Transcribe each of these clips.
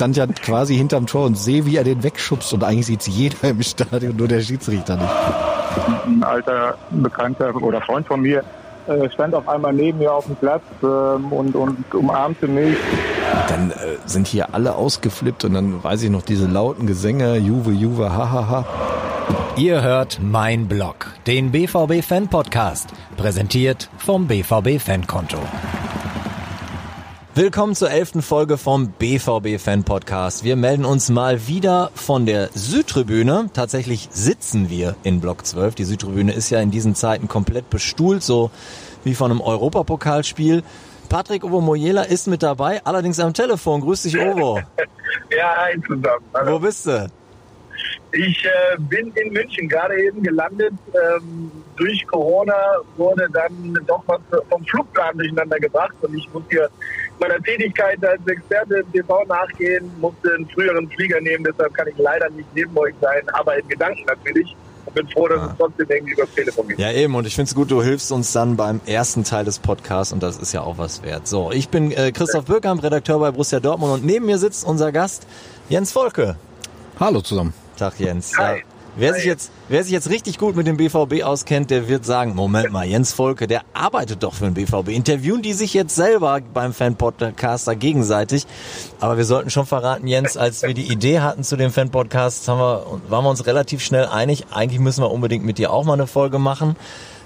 Ich stand ja quasi hinterm Tor und sehe, wie er den wegschubst und eigentlich sieht's jeder im Stadion, nur der Schiedsrichter nicht. Ein alter Bekannter oder Freund von mir äh, stand auf einmal neben mir auf dem Platz ähm, und, und umarmte mich. Dann äh, sind hier alle ausgeflippt und dann weiß ich noch diese lauten Gesänge, Juve, Juve, hahaha. Ihr hört Mein Blog, den BVB Fan Podcast, präsentiert vom BVB Fankonto. Willkommen zur elften Folge vom BVB Fan Podcast. Wir melden uns mal wieder von der Südtribüne. Tatsächlich sitzen wir in Block 12. Die Südtribüne ist ja in diesen Zeiten komplett bestuhlt, so wie von einem Europapokalspiel. Patrick Ovo Mojela ist mit dabei, allerdings am Telefon. Grüß dich, Ovo. ja, hi zusammen. Hallo. Wo bist du? Ich äh, bin in München gerade eben gelandet. Ähm, durch Corona wurde dann doch was vom Flugplan durcheinander gebracht und ich muss hier meiner Tätigkeit als Experte im TV nachgehen, musste einen früheren Flieger nehmen, deshalb kann ich leider nicht neben euch sein, aber in Gedanken natürlich. Und bin froh, dass ah. es trotzdem irgendwie übers Telefon geht. Ja, eben. Und ich finde es gut, du hilfst uns dann beim ersten Teil des Podcasts und das ist ja auch was wert. So, ich bin äh, Christoph Bürkamp, Redakteur bei Borussia Dortmund und neben mir sitzt unser Gast Jens Volke. Hallo zusammen. Tag Jens. Hi. Ja, wer, sich jetzt, wer sich jetzt richtig gut mit dem BVB auskennt, der wird sagen, Moment mal, Jens Volke, der arbeitet doch für den BVB. Interviewen die sich jetzt selber beim Fan-Podcaster gegenseitig. Aber wir sollten schon verraten, Jens, als wir die Idee hatten zu dem Fan-Podcast, haben wir, waren wir uns relativ schnell einig, eigentlich müssen wir unbedingt mit dir auch mal eine Folge machen.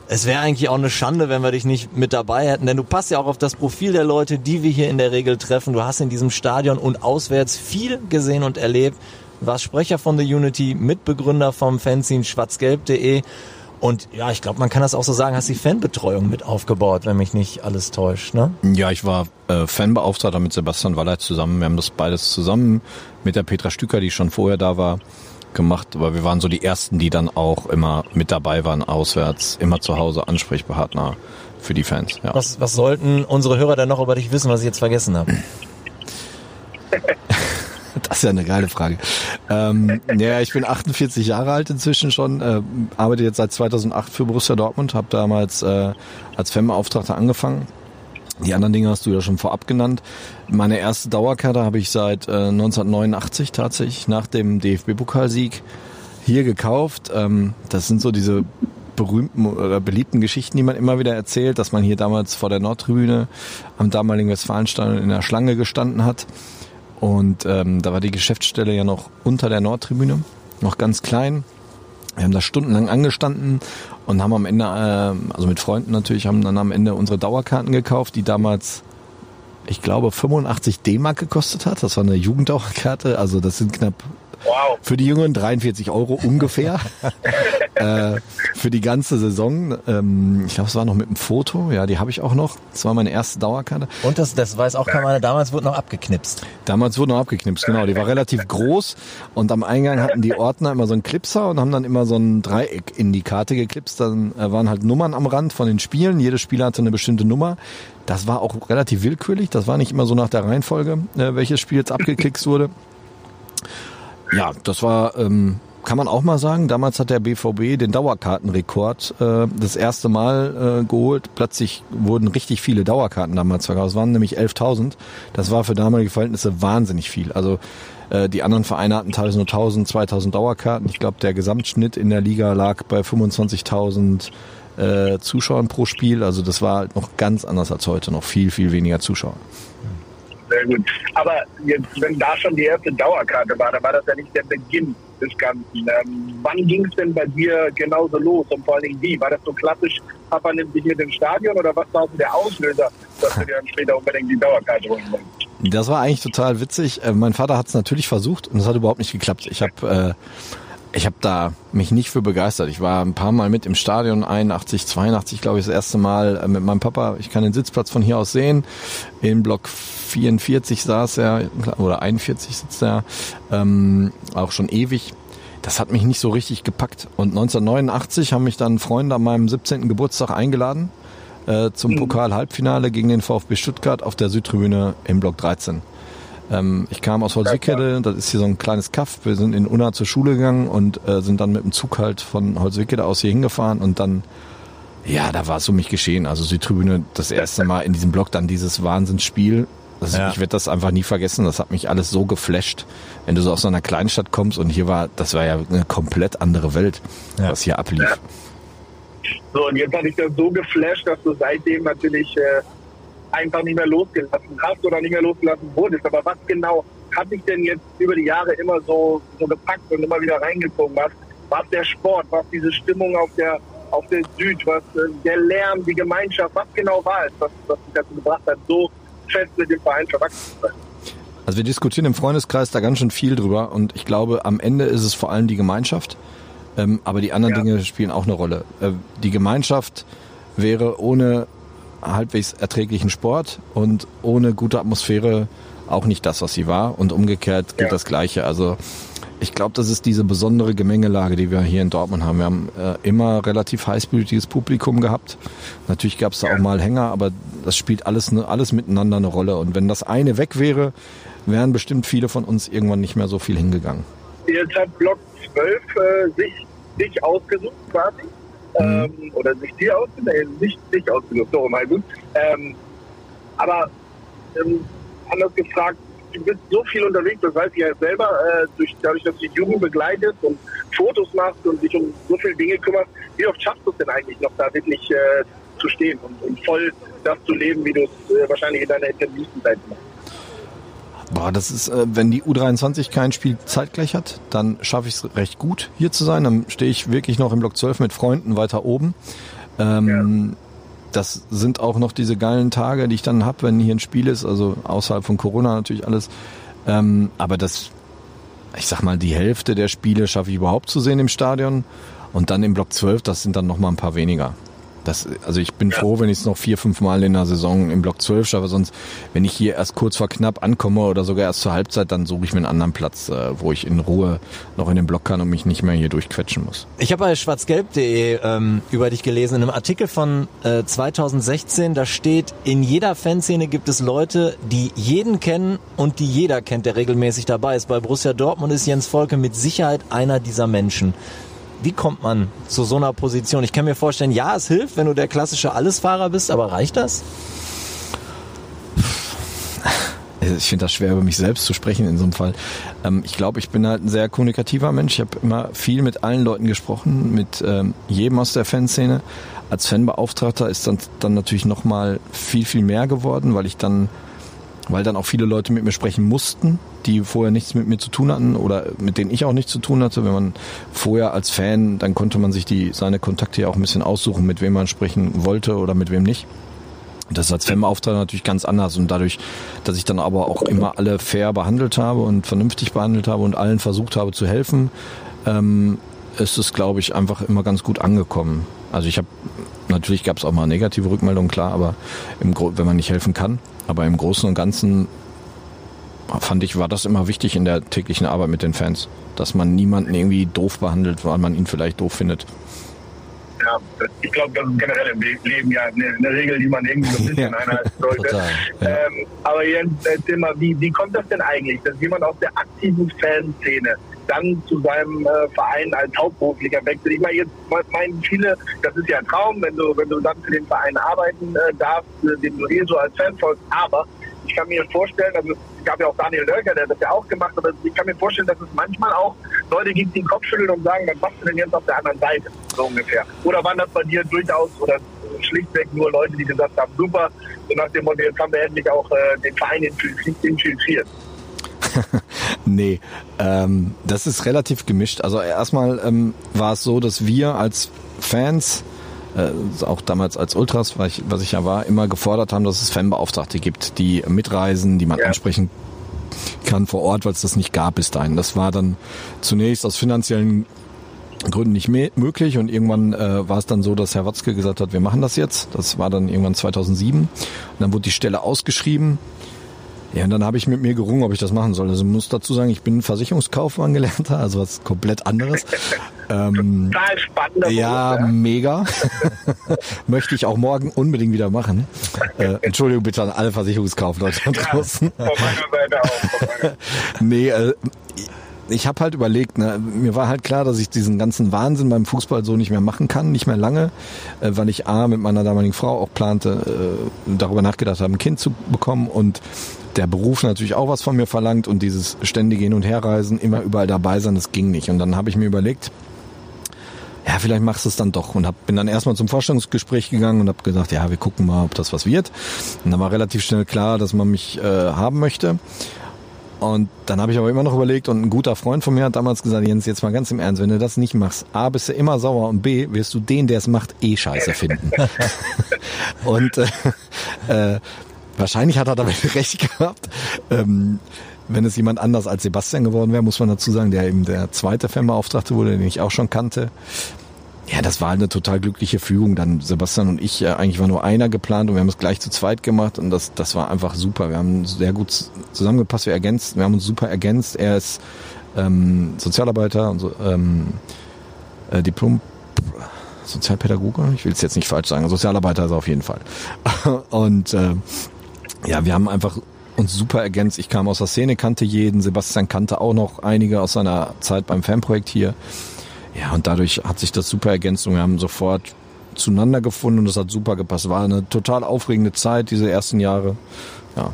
Es wäre eigentlich auch eine Schande, wenn wir dich nicht mit dabei hätten, denn du passt ja auch auf das Profil der Leute, die wir hier in der Regel treffen. Du hast in diesem Stadion und auswärts viel gesehen und erlebt warst Sprecher von The Unity, Mitbegründer vom Fanzine schwarzgelb.de und ja, ich glaube, man kann das auch so sagen, hast die Fanbetreuung mit aufgebaut, wenn mich nicht alles täuscht, ne? Ja, ich war äh, Fanbeauftragter mit Sebastian Wallert zusammen. Wir haben das beides zusammen mit der Petra Stücker, die schon vorher da war, gemacht. Aber wir waren so die Ersten, die dann auch immer mit dabei waren, auswärts, immer zu Hause Ansprechpartner für die Fans. Ja. Was, was sollten unsere Hörer denn noch über dich wissen, was ich jetzt vergessen habe? Das ist ja eine geile Frage. Ähm, ja, ich bin 48 Jahre alt inzwischen schon, äh, arbeite jetzt seit 2008 für Borussia Dortmund, habe damals äh, als Fanbeauftragter angefangen. Die anderen Dinge hast du ja schon vorab genannt. Meine erste Dauerkarte habe ich seit äh, 1989 tatsächlich nach dem DFB-Pokalsieg hier gekauft. Ähm, das sind so diese berühmten oder beliebten Geschichten, die man immer wieder erzählt, dass man hier damals vor der Nordtribüne am damaligen Westfalenstadion in der Schlange gestanden hat und ähm, da war die Geschäftsstelle ja noch unter der Nordtribüne, noch ganz klein. Wir haben da stundenlang angestanden und haben am Ende, äh, also mit Freunden natürlich, haben dann am Ende unsere Dauerkarten gekauft, die damals, ich glaube, 85 D-Mark gekostet hat. Das war eine Jugenddauerkarte, also das sind knapp Wow. Für die Jungen 43 Euro ungefähr. äh, für die ganze Saison. Ähm, ich glaube, es war noch mit einem Foto. Ja, die habe ich auch noch. Das war meine erste Dauerkarte. Und das, das weiß auch keiner. Damals wurde noch abgeknipst. Damals wurde noch abgeknipst, genau. Die war relativ groß. Und am Eingang hatten die Ordner immer so einen Clipser und haben dann immer so ein Dreieck in die Karte geklipst. Dann äh, waren halt Nummern am Rand von den Spielen. Jedes Spiel hatte eine bestimmte Nummer. Das war auch relativ willkürlich. Das war nicht immer so nach der Reihenfolge, äh, welches Spiel jetzt abgeklickst wurde. Ja, das war, ähm, kann man auch mal sagen, damals hat der BVB den Dauerkartenrekord äh, das erste Mal äh, geholt. Plötzlich wurden richtig viele Dauerkarten damals verkauft. Es waren nämlich 11.000. Das war für damalige Verhältnisse wahnsinnig viel. Also äh, die anderen Vereine hatten teilweise nur 1.000, 2.000 Dauerkarten. Ich glaube, der Gesamtschnitt in der Liga lag bei 25.000 äh, Zuschauern pro Spiel. Also das war halt noch ganz anders als heute, noch viel, viel weniger Zuschauer sehr gut. Aber jetzt, wenn da schon die erste Dauerkarte war, dann war das ja nicht der Beginn des Ganzen. Ähm, wann ging es denn bei dir genauso los und vor allen Dingen wie? War das so klassisch, Papa nimmt sich mit ins Stadion oder was war der Auslöser, dass du dir dann später unbedingt die Dauerkarte holen wolltest? Das war eigentlich total witzig. Äh, mein Vater hat es natürlich versucht und es hat überhaupt nicht geklappt. Ich habe äh, ich habe da mich nicht für begeistert. Ich war ein paar Mal mit im Stadion, 81, 82 glaube ich das erste Mal äh, mit meinem Papa. Ich kann den Sitzplatz von hier aus sehen. In Block 44 saß er, oder 41 sitzt er, ähm, auch schon ewig. Das hat mich nicht so richtig gepackt. Und 1989 haben mich dann Freunde an meinem 17. Geburtstag eingeladen äh, zum mhm. Pokal-Halbfinale gegen den VfB Stuttgart auf der Südtribüne im Block 13. Ähm, ich kam aus Holzwickede, das ist hier so ein kleines Kaff. Wir sind in Unna zur Schule gegangen und äh, sind dann mit dem Zug halt von Holzwickede aus hier hingefahren und dann, ja, da war es um mich geschehen. Also Südtribüne das erste Mal in diesem Block dann dieses Wahnsinnsspiel. Also Ja. Ich werde das einfach nie vergessen. Das hat mich alles so geflasht, wenn du so aus so einer Kleinstadt kommst und hier war, das war ja eine komplett andere Welt, Ja. was hier ablief. Ja. So, und jetzt hatte ich das so geflasht, dass du seitdem natürlich äh, einfach nicht mehr losgelassen hast oder nicht mehr losgelassen wurdest. Aber was genau hat dich denn jetzt über die Jahre immer so, so gepackt und immer wieder reingezogen? Was was der Sport, was diese Stimmung auf der auf der Süd, was äh, der Lärm, die Gemeinschaft, was genau war es, was, was dich dazu gebracht hat, so fest mit dem Verein verwachsen zu sein? Also wir diskutieren im Freundeskreis da ganz schön viel drüber und ich glaube, am Ende ist es vor allem die Gemeinschaft, ähm, aber die anderen Ja. Dinge spielen auch eine Rolle. Äh, die Gemeinschaft wäre ohne halbwegs erträglichen Sport und ohne gute Atmosphäre auch nicht das, was sie war und umgekehrt gilt Ja. das Gleiche. Also ich glaube, das ist diese besondere Gemengelage, die wir hier in Dortmund haben. Wir haben äh, immer relativ heißblütiges Publikum gehabt. Natürlich gab es da auch mal Hänger, aber das spielt alles, ne, alles miteinander eine Rolle. Und wenn das eine weg wäre, wären bestimmt viele von uns irgendwann nicht mehr so viel hingegangen. Jetzt hat Block 12 äh, sich, sich ausgesucht quasi. Ähm, oder sich dir ausgesucht, nee, nicht sich ausgesucht, so mal gut. Ähm, aber ähm, anders gefragt, du bist so viel unterwegs, das weiß ich ja selber, äh, durch, dadurch, dass du die Jugend begleitest und Fotos machst und dich um so viele Dinge kümmerst. Wie oft schaffst du es denn eigentlich noch da wirklich äh, zu stehen und, und voll das zu leben, wie du es äh, wahrscheinlich in deiner intensivsten Zeit machst? Boah, das ist, äh, wenn die U23 kein Spiel zeitgleich hat, dann schaffe ich es recht gut, hier zu sein. Dann stehe ich wirklich noch im Block 12 mit Freunden weiter oben. Ähm, Das sind auch noch diese geilen Tage, die ich dann hab, wenn hier ein Spiel ist, also außerhalb von Corona natürlich alles. Ähm, aber das, ich sag mal, die Hälfte der Spiele schaffe ich überhaupt zu sehen im Stadion. Und dann im Block 12, das sind dann noch mal ein paar weniger. Das, also ich bin froh, wenn ich es noch vier, fünf Mal in der Saison im Block 12 schaffe. Sonst, wenn ich hier erst kurz vor knapp ankomme oder sogar erst zur Halbzeit, dann suche ich mir einen anderen Platz, äh, wo ich in Ruhe noch in den Block kann und mich nicht mehr hier durchquetschen muss. Ich habe bei schwarzgelb.de ähm, über dich gelesen, in einem Artikel von äh, 2016, da steht, in jeder Fanszene gibt es Leute, die jeden kennen und die jeder kennt, der regelmäßig dabei ist. Bei Borussia Dortmund ist Jens Volke mit Sicherheit einer dieser Menschen. Wie kommt man zu so einer Position? Ich kann mir vorstellen, ja, es hilft, wenn du der klassische Allesfahrer bist, aber reicht das? Ich finde das schwer, über mich selbst zu sprechen in so einem Fall. Ähm, ich glaube, ich bin halt ein sehr kommunikativer Mensch. Ich habe immer viel mit allen Leuten gesprochen, mit ähm, jedem aus der Fanszene. Als Fanbeauftragter ist dann, dann natürlich noch mal viel, viel mehr geworden, weil ich dann, weil dann auch viele Leute mit mir sprechen mussten, die vorher nichts mit mir zu tun hatten oder mit denen ich auch nichts zu tun hatte. Wenn man vorher als Fan, dann konnte man sich die, seine Kontakte ja auch ein bisschen aussuchen, mit wem man sprechen wollte oder mit wem nicht. Das ist als Fanbeauftragter natürlich ganz anders und dadurch, dass ich dann aber auch immer alle fair behandelt habe und vernünftig behandelt habe und allen versucht habe zu helfen, ähm, ist es, glaube ich, einfach immer ganz gut angekommen. Also ich habe, natürlich gab es auch mal negative Rückmeldungen, klar, aber im, wenn man nicht helfen kann, aber im Großen und Ganzen fand ich, war das immer wichtig in der täglichen Arbeit mit den Fans, dass man niemanden irgendwie doof behandelt, weil man ihn vielleicht doof findet. Ja, ich glaube, das ist generell im Le- Leben ja eine, eine Regel, die man irgendwie so ein bisschen einhalten sollte. total, ja. Ähm, aber Jens, erzähl mal, wie, wie kommt das denn eigentlich, dass jemand aus der aktiven Fanszene dann zu seinem äh, Verein als Hauptberuflicher wechselt? Ich meine, jetzt meinen viele, das ist ja ein Traum, wenn du, wenn du dann für den Verein arbeiten äh, darfst, äh, den du eh so als Fan folgst, aber ich kann mir vorstellen, also es gab ja auch Daniel Dölker, der hat das ja auch gemacht, aber ich kann mir vorstellen, dass es manchmal auch Leute gibt, die den Kopf schütteln und sagen, was machst du denn jetzt auf der anderen Seite, so ungefähr. Oder waren das bei dir durchaus oder schlichtweg nur Leute, die gesagt haben, super, so nach dem Motto, jetzt haben wir endlich auch äh, den Verein infiltriert. Nee, ähm, das ist relativ gemischt. Also erstmal ähm, war es so, dass wir als Fans, äh, auch damals als Ultras, was ich, was ich ja war, immer gefordert haben, dass es Fanbeauftragte gibt, die mitreisen, die man Ja. ansprechen kann vor Ort, weil es das nicht gab bis dahin. Das war dann zunächst aus finanziellen Gründen nicht möglich und irgendwann äh, war es dann so, dass Herr Watzke gesagt hat, wir machen das jetzt. Das war dann irgendwann 2007 und dann wurde die Stelle ausgeschrieben. Ja, und dann habe ich mit mir gerungen, ob ich das machen soll. Also muss dazu sagen, ich bin Versicherungskaufmann gelernter, also was komplett anderes. ähm, Total spannender ja, Beruf, mega. Möchte ich auch morgen unbedingt wieder machen. Äh, Entschuldigung bitte an alle Versicherungskaufleute da draußen. Von meiner Seite auch. Nee, äh, ich habe halt überlegt, ne, mir war halt klar, dass ich diesen ganzen Wahnsinn beim Fußball so nicht mehr machen kann, nicht mehr lange, äh, weil ich A mit meiner damaligen Frau auch plante, äh, darüber nachgedacht habe, ein Kind zu bekommen und der Beruf natürlich auch was von mir verlangt und dieses ständige Hin- und Herreisen, immer überall dabei sein, das ging nicht. Und dann habe ich mir überlegt, ja, vielleicht machst du es dann doch. Und hab, bin dann erstmal zum Vorstellungsgespräch gegangen und habe gesagt, ja, wir gucken mal, ob das was wird. Und dann war relativ schnell klar, dass man mich äh, haben möchte. Und dann habe ich aber immer noch überlegt und ein guter Freund von mir hat damals gesagt, Jens, jetzt mal ganz im Ernst, wenn du das nicht machst, A, bist du immer sauer und B, wirst du den, der es macht, eh scheiße finden. und äh, äh, wahrscheinlich hat er damit recht gehabt. Ähm, wenn es jemand anders als Sebastian geworden wäre, muss man dazu sagen, der eben der zweite Fanbeauftragte wurde, den ich auch schon kannte. Ja, das war eine total glückliche Fügung. Dann Sebastian und ich, äh, eigentlich war nur einer geplant und wir haben es gleich zu zweit gemacht und das, das war einfach super. Wir haben sehr gut zusammengepasst, wir ergänzt, wir haben uns super ergänzt. Er ist ähm, Sozialarbeiter und so, ähm, äh, Diplom Sozialpädagoge, ich will es jetzt nicht falsch sagen, Sozialarbeiter ist er auf jeden Fall. und äh, ja, wir haben einfach uns super ergänzt. Ich kam aus der Szene, kannte jeden, Sebastian kannte auch noch einige aus seiner Zeit beim Fanprojekt hier. Ja, und dadurch hat sich das super ergänzt und wir haben sofort zueinander gefunden und es hat super gepasst. War eine total aufregende Zeit, diese ersten Jahre. Ja,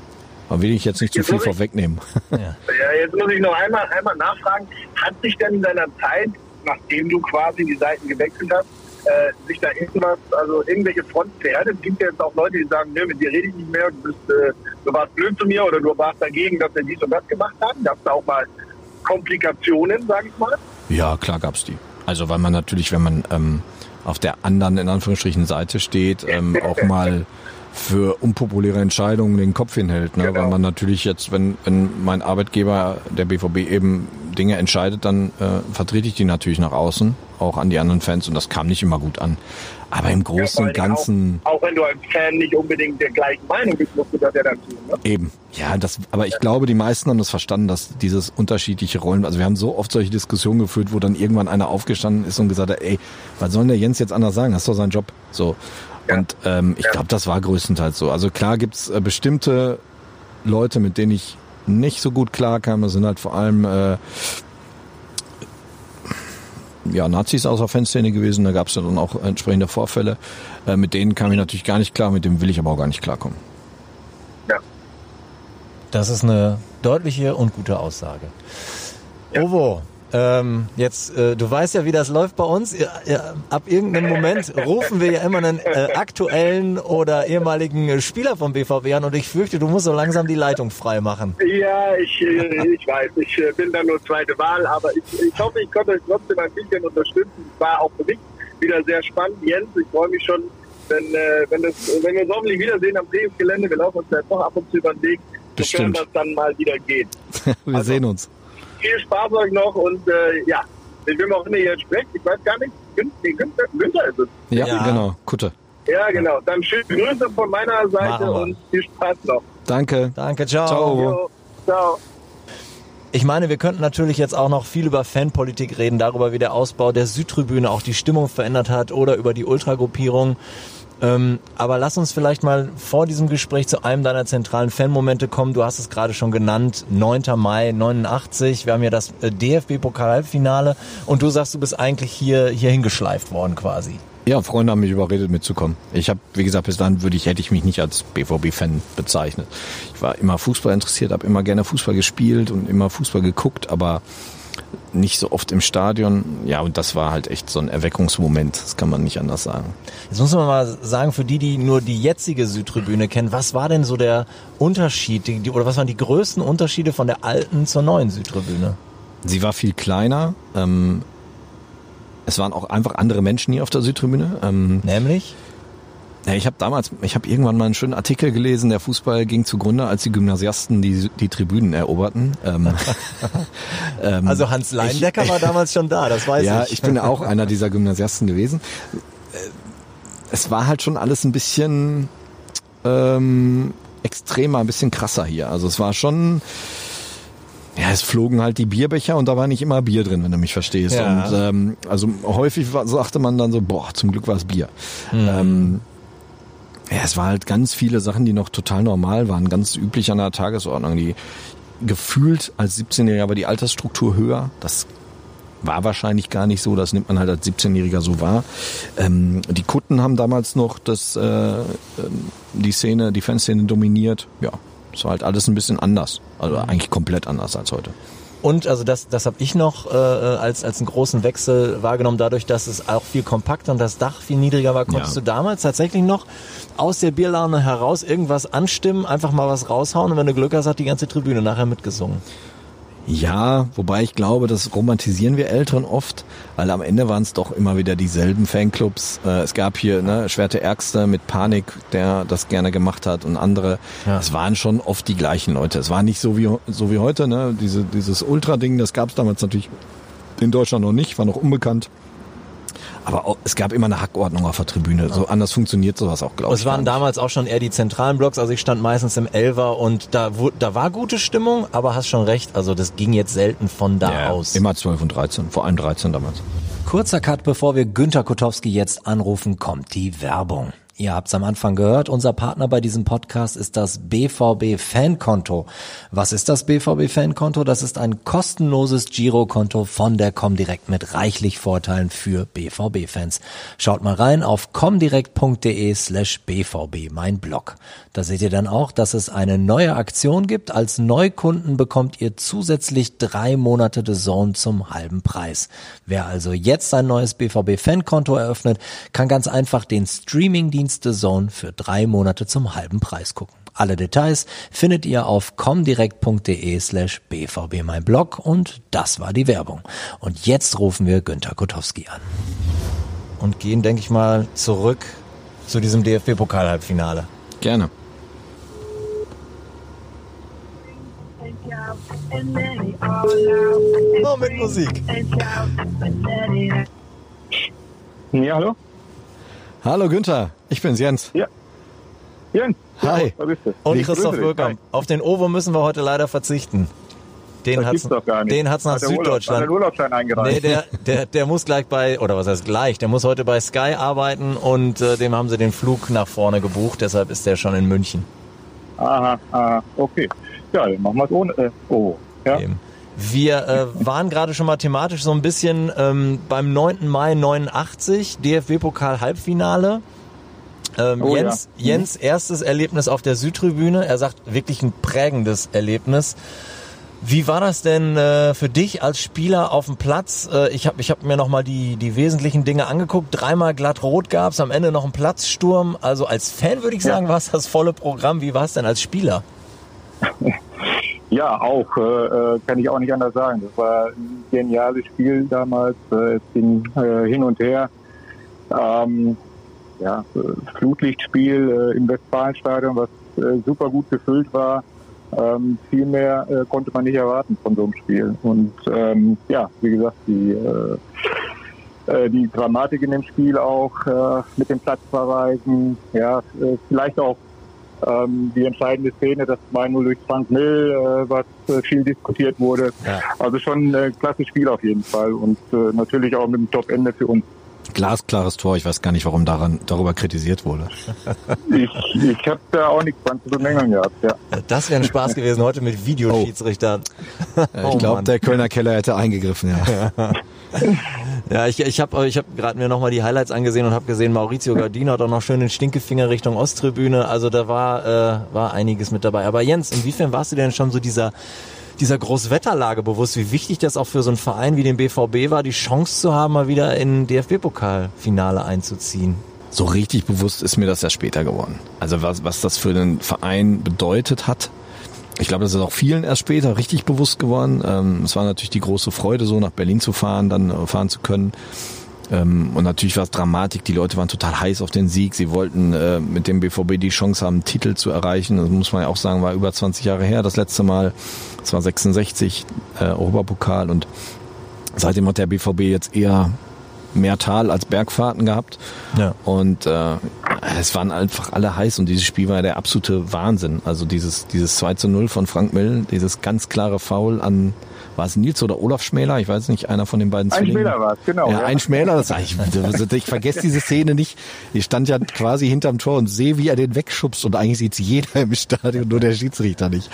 da will ich jetzt nicht zu viel vorwegnehmen. Ja. ja, jetzt muss ich noch einmal, einmal nachfragen. Hat sich denn in deiner Zeit, nachdem du quasi die Seiten gewechselt hast, äh, sich da irgendwas, also irgendwelche Fronten verhärtet? Es gibt ja jetzt auch Leute, die sagen, nö, mit dir rede ich nicht mehr, du, bist, äh, du warst blöd zu mir oder du warst dagegen, dass wir dies und das gemacht haben. Gab es da auch mal Komplikationen, sage ich mal? Ja, klar gab's die. Also weil man natürlich, wenn man ähm, auf der anderen, in Anführungsstrichen, Seite steht, ähm, auch mal für unpopuläre Entscheidungen den Kopf hinhält. Ne? Genau. Weil man natürlich jetzt, wenn, wenn mein Arbeitgeber, der BVB, eben Dinge entscheidet, dann äh, vertrete ich die natürlich nach außen, auch an die anderen Fans und das kam nicht immer gut an. Aber im Großen und Ganzen. Auch, auch, wenn du als Fan nicht unbedingt der gleichen Meinung bist, musst du das ja dann tun. Ne? Eben. Ja, das, aber ich glaube, die meisten haben das verstanden, dass dieses unterschiedliche Rollen, also wir haben so oft solche Diskussionen geführt, wo dann irgendwann einer aufgestanden ist und gesagt hat, ey, was soll der Jens jetzt anders sagen? Das ist doch sein Job. So. Ja. Und ähm, ich ja. glaube, das war größtenteils so. Also klar gibt's äh, bestimmte Leute, mit denen ich nicht so gut klarkam. Das sind halt vor allem äh, ja, Nazis aus der Fanszene gewesen. Da gab es dann auch entsprechende Vorfälle. Äh, mit denen kam ich natürlich gar nicht klar, mit dem will ich aber auch gar nicht klarkommen. Ja. Das ist eine deutliche und gute Aussage. Ja. Ovo, ähm, jetzt, äh, du weißt ja, wie das läuft bei uns. Ja, ja, ab irgendeinem Moment rufen wir ja immer einen äh, aktuellen oder ehemaligen Spieler vom BVB an und ich fürchte, du musst so langsam die Leitung frei machen. Ja, ich, äh, ich weiß, ich äh, bin da nur zweite Wahl, aber ich, ich hoffe, ich konnte euch trotzdem ein bisschen unterstützen. Es war auch für mich wieder sehr spannend. Jens, ich freue mich schon, wenn, äh, wenn, das, wenn wir uns hoffentlich wiedersehen am Trainingsgelände. Wir laufen uns ja doch ab und zu über den Weg, sofern das dann mal wieder geht. wir also, sehen uns viel Spaß euch noch und äh, ja, mit wem auch immer ihr sprecht, ich weiß gar nicht, Günther, Günther ist es. Ja, ja, genau, Kutte. Ja, genau. Dann schöne Grüße von meiner Seite und viel Spaß noch. Danke. Danke, ciao. Ciao. Jo, ciao. Ich meine, wir könnten natürlich jetzt auch noch viel über Fanpolitik reden, darüber, wie der Ausbau der Südtribüne auch die Stimmung verändert hat oder über die Ultragruppierung. Ähm, aber lass uns vielleicht mal vor diesem Gespräch zu einem deiner zentralen Fanmomente kommen. Du hast es gerade schon genannt, 9. Mai 89. Wir haben ja das äh, DFB-Pokalfinale und du sagst, du bist eigentlich hier, hier hingeschleift worden quasi. Ja, Freunde haben mich überredet mitzukommen. Ich habe, wie gesagt, bis dann würde ich, hätte ich mich nicht als BVB-Fan bezeichnet. Ich war immer Fußball interessiert, habe immer gerne Fußball gespielt und immer Fußball geguckt, aber nicht so oft im Stadion. Ja, und das war halt echt so ein Erweckungsmoment. Das kann man nicht anders sagen. Jetzt muss man mal sagen, für die, die nur die jetzige Südtribüne kennen, was war denn so der Unterschied die, oder was waren die größten Unterschiede von der alten zur neuen Südtribüne? Sie war viel kleiner. Ähm, es waren auch einfach andere Menschen hier auf der Südtribüne. Ähm, Nämlich? Ja, ich habe damals, ich habe irgendwann mal einen schönen Artikel gelesen, der Fußball ging zugrunde, als die Gymnasiasten die, die Tribünen eroberten. Ähm, ähm, also Hans Leindecker war damals schon da, das weiß ja, ich. Ja, ich bin auch einer dieser Gymnasiasten gewesen. Äh, es war halt schon alles ein bisschen ähm, extremer, ein bisschen krasser hier. Also es war schon, ja, es flogen halt die Bierbecher und da war nicht immer Bier drin, wenn du mich verstehst. Ja. Und ähm, also häufig sagte man dann so, boah, zum Glück war es Bier. Mhm. Ähm, ja, es war halt ganz viele Sachen, die noch total normal waren, ganz üblich an der Tagesordnung. Die gefühlt als 17-Jähriger war die Altersstruktur höher. Das war wahrscheinlich gar nicht so, das nimmt man halt als 17-Jähriger so wahr. Ähm, die Kutten haben damals noch das, äh, die Szene, die Fanszene dominiert. Ja, Es war halt alles ein bisschen anders. Also eigentlich komplett anders als heute. Und also das, das habe ich noch äh, als, als einen großen Wechsel wahrgenommen, dadurch, dass es auch viel kompakter und das Dach viel niedriger war. Konntest Ja. du damals tatsächlich noch aus der Bierlaune heraus irgendwas anstimmen, einfach mal was raushauen und wenn du Glück hast, hat die ganze Tribüne nachher mitgesungen. Ja, wobei ich glaube, das romantisieren wir Älteren oft, weil am Ende waren es doch immer wieder dieselben Fanclubs. Äh, es gab hier ne, Schwerte Ärgste mit Panik, der das gerne gemacht hat und andere. Ja. Es waren schon oft die gleichen Leute. Es war nicht so wie so wie heute, ne? Diese, dieses Ultra-Ding, das gab es damals natürlich in Deutschland noch nicht, war noch unbekannt. Aber auch, es gab immer eine Hackordnung auf der Tribüne. So anders funktioniert sowas auch, glaube ich. Es waren damals auch schon eher die zentralen Blocks, also ich stand meistens im Elver und da, wu- da war gute Stimmung, aber hast schon recht, also das ging jetzt selten von da ja, aus. Immer 12 und 13, vor allem 13 damals. Kurzer Cut, bevor wir Günter Kotowski jetzt anrufen, kommt die Werbung. Ihr habt's am Anfang gehört, unser Partner bei diesem Podcast ist das BVB Fankonto. Was ist das BVB Fankonto? Das ist ein kostenloses Girokonto von der Comdirect mit reichlich Vorteilen für BVB-Fans. Schaut mal rein auf comdirect.de slash BVB, mein Blog. Da seht ihr dann auch, dass es eine neue Aktion gibt. Als Neukunden bekommt ihr zusätzlich drei Monate The Zone zum halben Preis. Wer also jetzt ein neues BVB-Fankonto eröffnet, kann ganz einfach den Streamingdienst The Zone für drei Monate zum halben Preis gucken. Alle Details findet ihr auf comdirect.de slash bvb mein Blog und das war die Werbung. Und jetzt rufen wir Günter Kotowski an. Und gehen, denke ich mal, zurück zu diesem DFB-Pokal-Halbfinale. Gerne. Oh, mit Musik. Ja, hallo? Hallo Günther, ich bin's Jens. Ja. Jens. Hi. Du. Und Ich Christoph. Wirkamp. Auf den Ovo müssen wir heute leider verzichten. Den Das hat's, gibt's doch gar nicht. den hat's nach Hat der Urlaub- Hat Süddeutschland. eingereicht. Nee, der, der, der muss gleich bei, oder was heißt gleich, der muss heute bei Sky arbeiten und äh, dem haben sie den Flug nach vorne gebucht, deshalb ist der schon in München. Aha, aha, okay. Ja, dann machen wir es ohne. Äh, oh, ja. Eben. Wir äh, waren gerade schon mal thematisch so ein bisschen ähm, beim 9. Mai 89, DFB-Pokal Halbfinale. Ähm, Oh, Jens, ja. Mhm. Jens erstes Erlebnis auf der Südtribüne. Er sagt wirklich ein prägendes Erlebnis. Wie war das denn äh, für dich als Spieler auf dem Platz? Äh, ich habe ich hab mir nochmal die, die wesentlichen Dinge angeguckt. Dreimal glatt rot gab's, am Ende noch einen Platzsturm. Also als Fan würde ich sagen, war es das volle Programm. Wie war es denn als Spieler? Ja, auch, äh, äh, kann ich auch nicht anders sagen. Das war ein geniales Spiel damals. Äh, es ging äh, hin und her. Ähm, ja, Flutlichtspiel äh, im Westfalenstadion, was äh, super gut gefüllt war. Ähm, viel mehr konnte man nicht erwarten von so einem Spiel. Und ähm, ja, wie gesagt, die, die Dramatik in dem Spiel auch mit dem Platzverweisen, ja, vielleicht auch ähm, die entscheidende Szene, das 2-0 durch Frank Mill, äh, was äh, viel diskutiert wurde. Ja. Also schon ein äh, klasse Spiel auf jeden Fall und äh, natürlich auch mit dem Top-Ende für uns. Glasklares Tor, ich weiß gar nicht, warum daran darüber kritisiert wurde. Ich, ich habe da auch nichts dran zu bemängeln gehabt, ja. Das wäre ein Spaß gewesen heute mit Videoschiedsrichtern. Äh, Oh ich glaube, Mann. der Kölner Keller hätte eingegriffen, ja. Ja, ich, ich habe ich hab gerade mir nochmal die Highlights angesehen und habe gesehen, Maurizio Gardino hat auch noch schön den Stinkefinger Richtung Osttribüne. Also da war, äh, war einiges mit dabei. Aber Jens, inwiefern warst du denn schon so dieser, dieser Großwetterlage bewusst, wie wichtig das auch für so einen Verein wie den BVB war, die Chance zu haben, mal wieder in DFB-Pokalfinale einzuziehen? So richtig bewusst ist mir das ja später geworden. Also was, was das für den Verein bedeutet hat. Ich glaube, das ist auch vielen erst später richtig bewusst geworden. Ähm, es war natürlich die große Freude, so nach Berlin zu fahren, dann äh, fahren zu können. Ähm, und natürlich war es Dramatik. Die Leute waren total heiß auf den Sieg. Sie wollten äh, mit dem BVB die Chance haben, Titel zu erreichen. Das muss man ja auch sagen, war über 20 Jahre her. Das letzte Mal, das war 66, äh, Europapokal. Und seitdem hat der BVB jetzt eher mehr Tal als Bergfahrten gehabt. Ja. Und äh, es waren einfach alle heiß und dieses Spiel war ja der absolute Wahnsinn. Also dieses, dieses 2 zu 0 von Frank Mill, dieses ganz klare Foul an, war es Nils oder Olaf Schmäler? Ich weiß nicht, einer von den beiden Ein Zwillingen. Spieler war es, genau. Ja, ein Schmäler, das ich, ich vergesse diese Szene nicht. Ich stand ja quasi hinterm Tor und sehe, wie er den wegschubst und eigentlich sieht's jeder im Stadion, nur der Schiedsrichter nicht.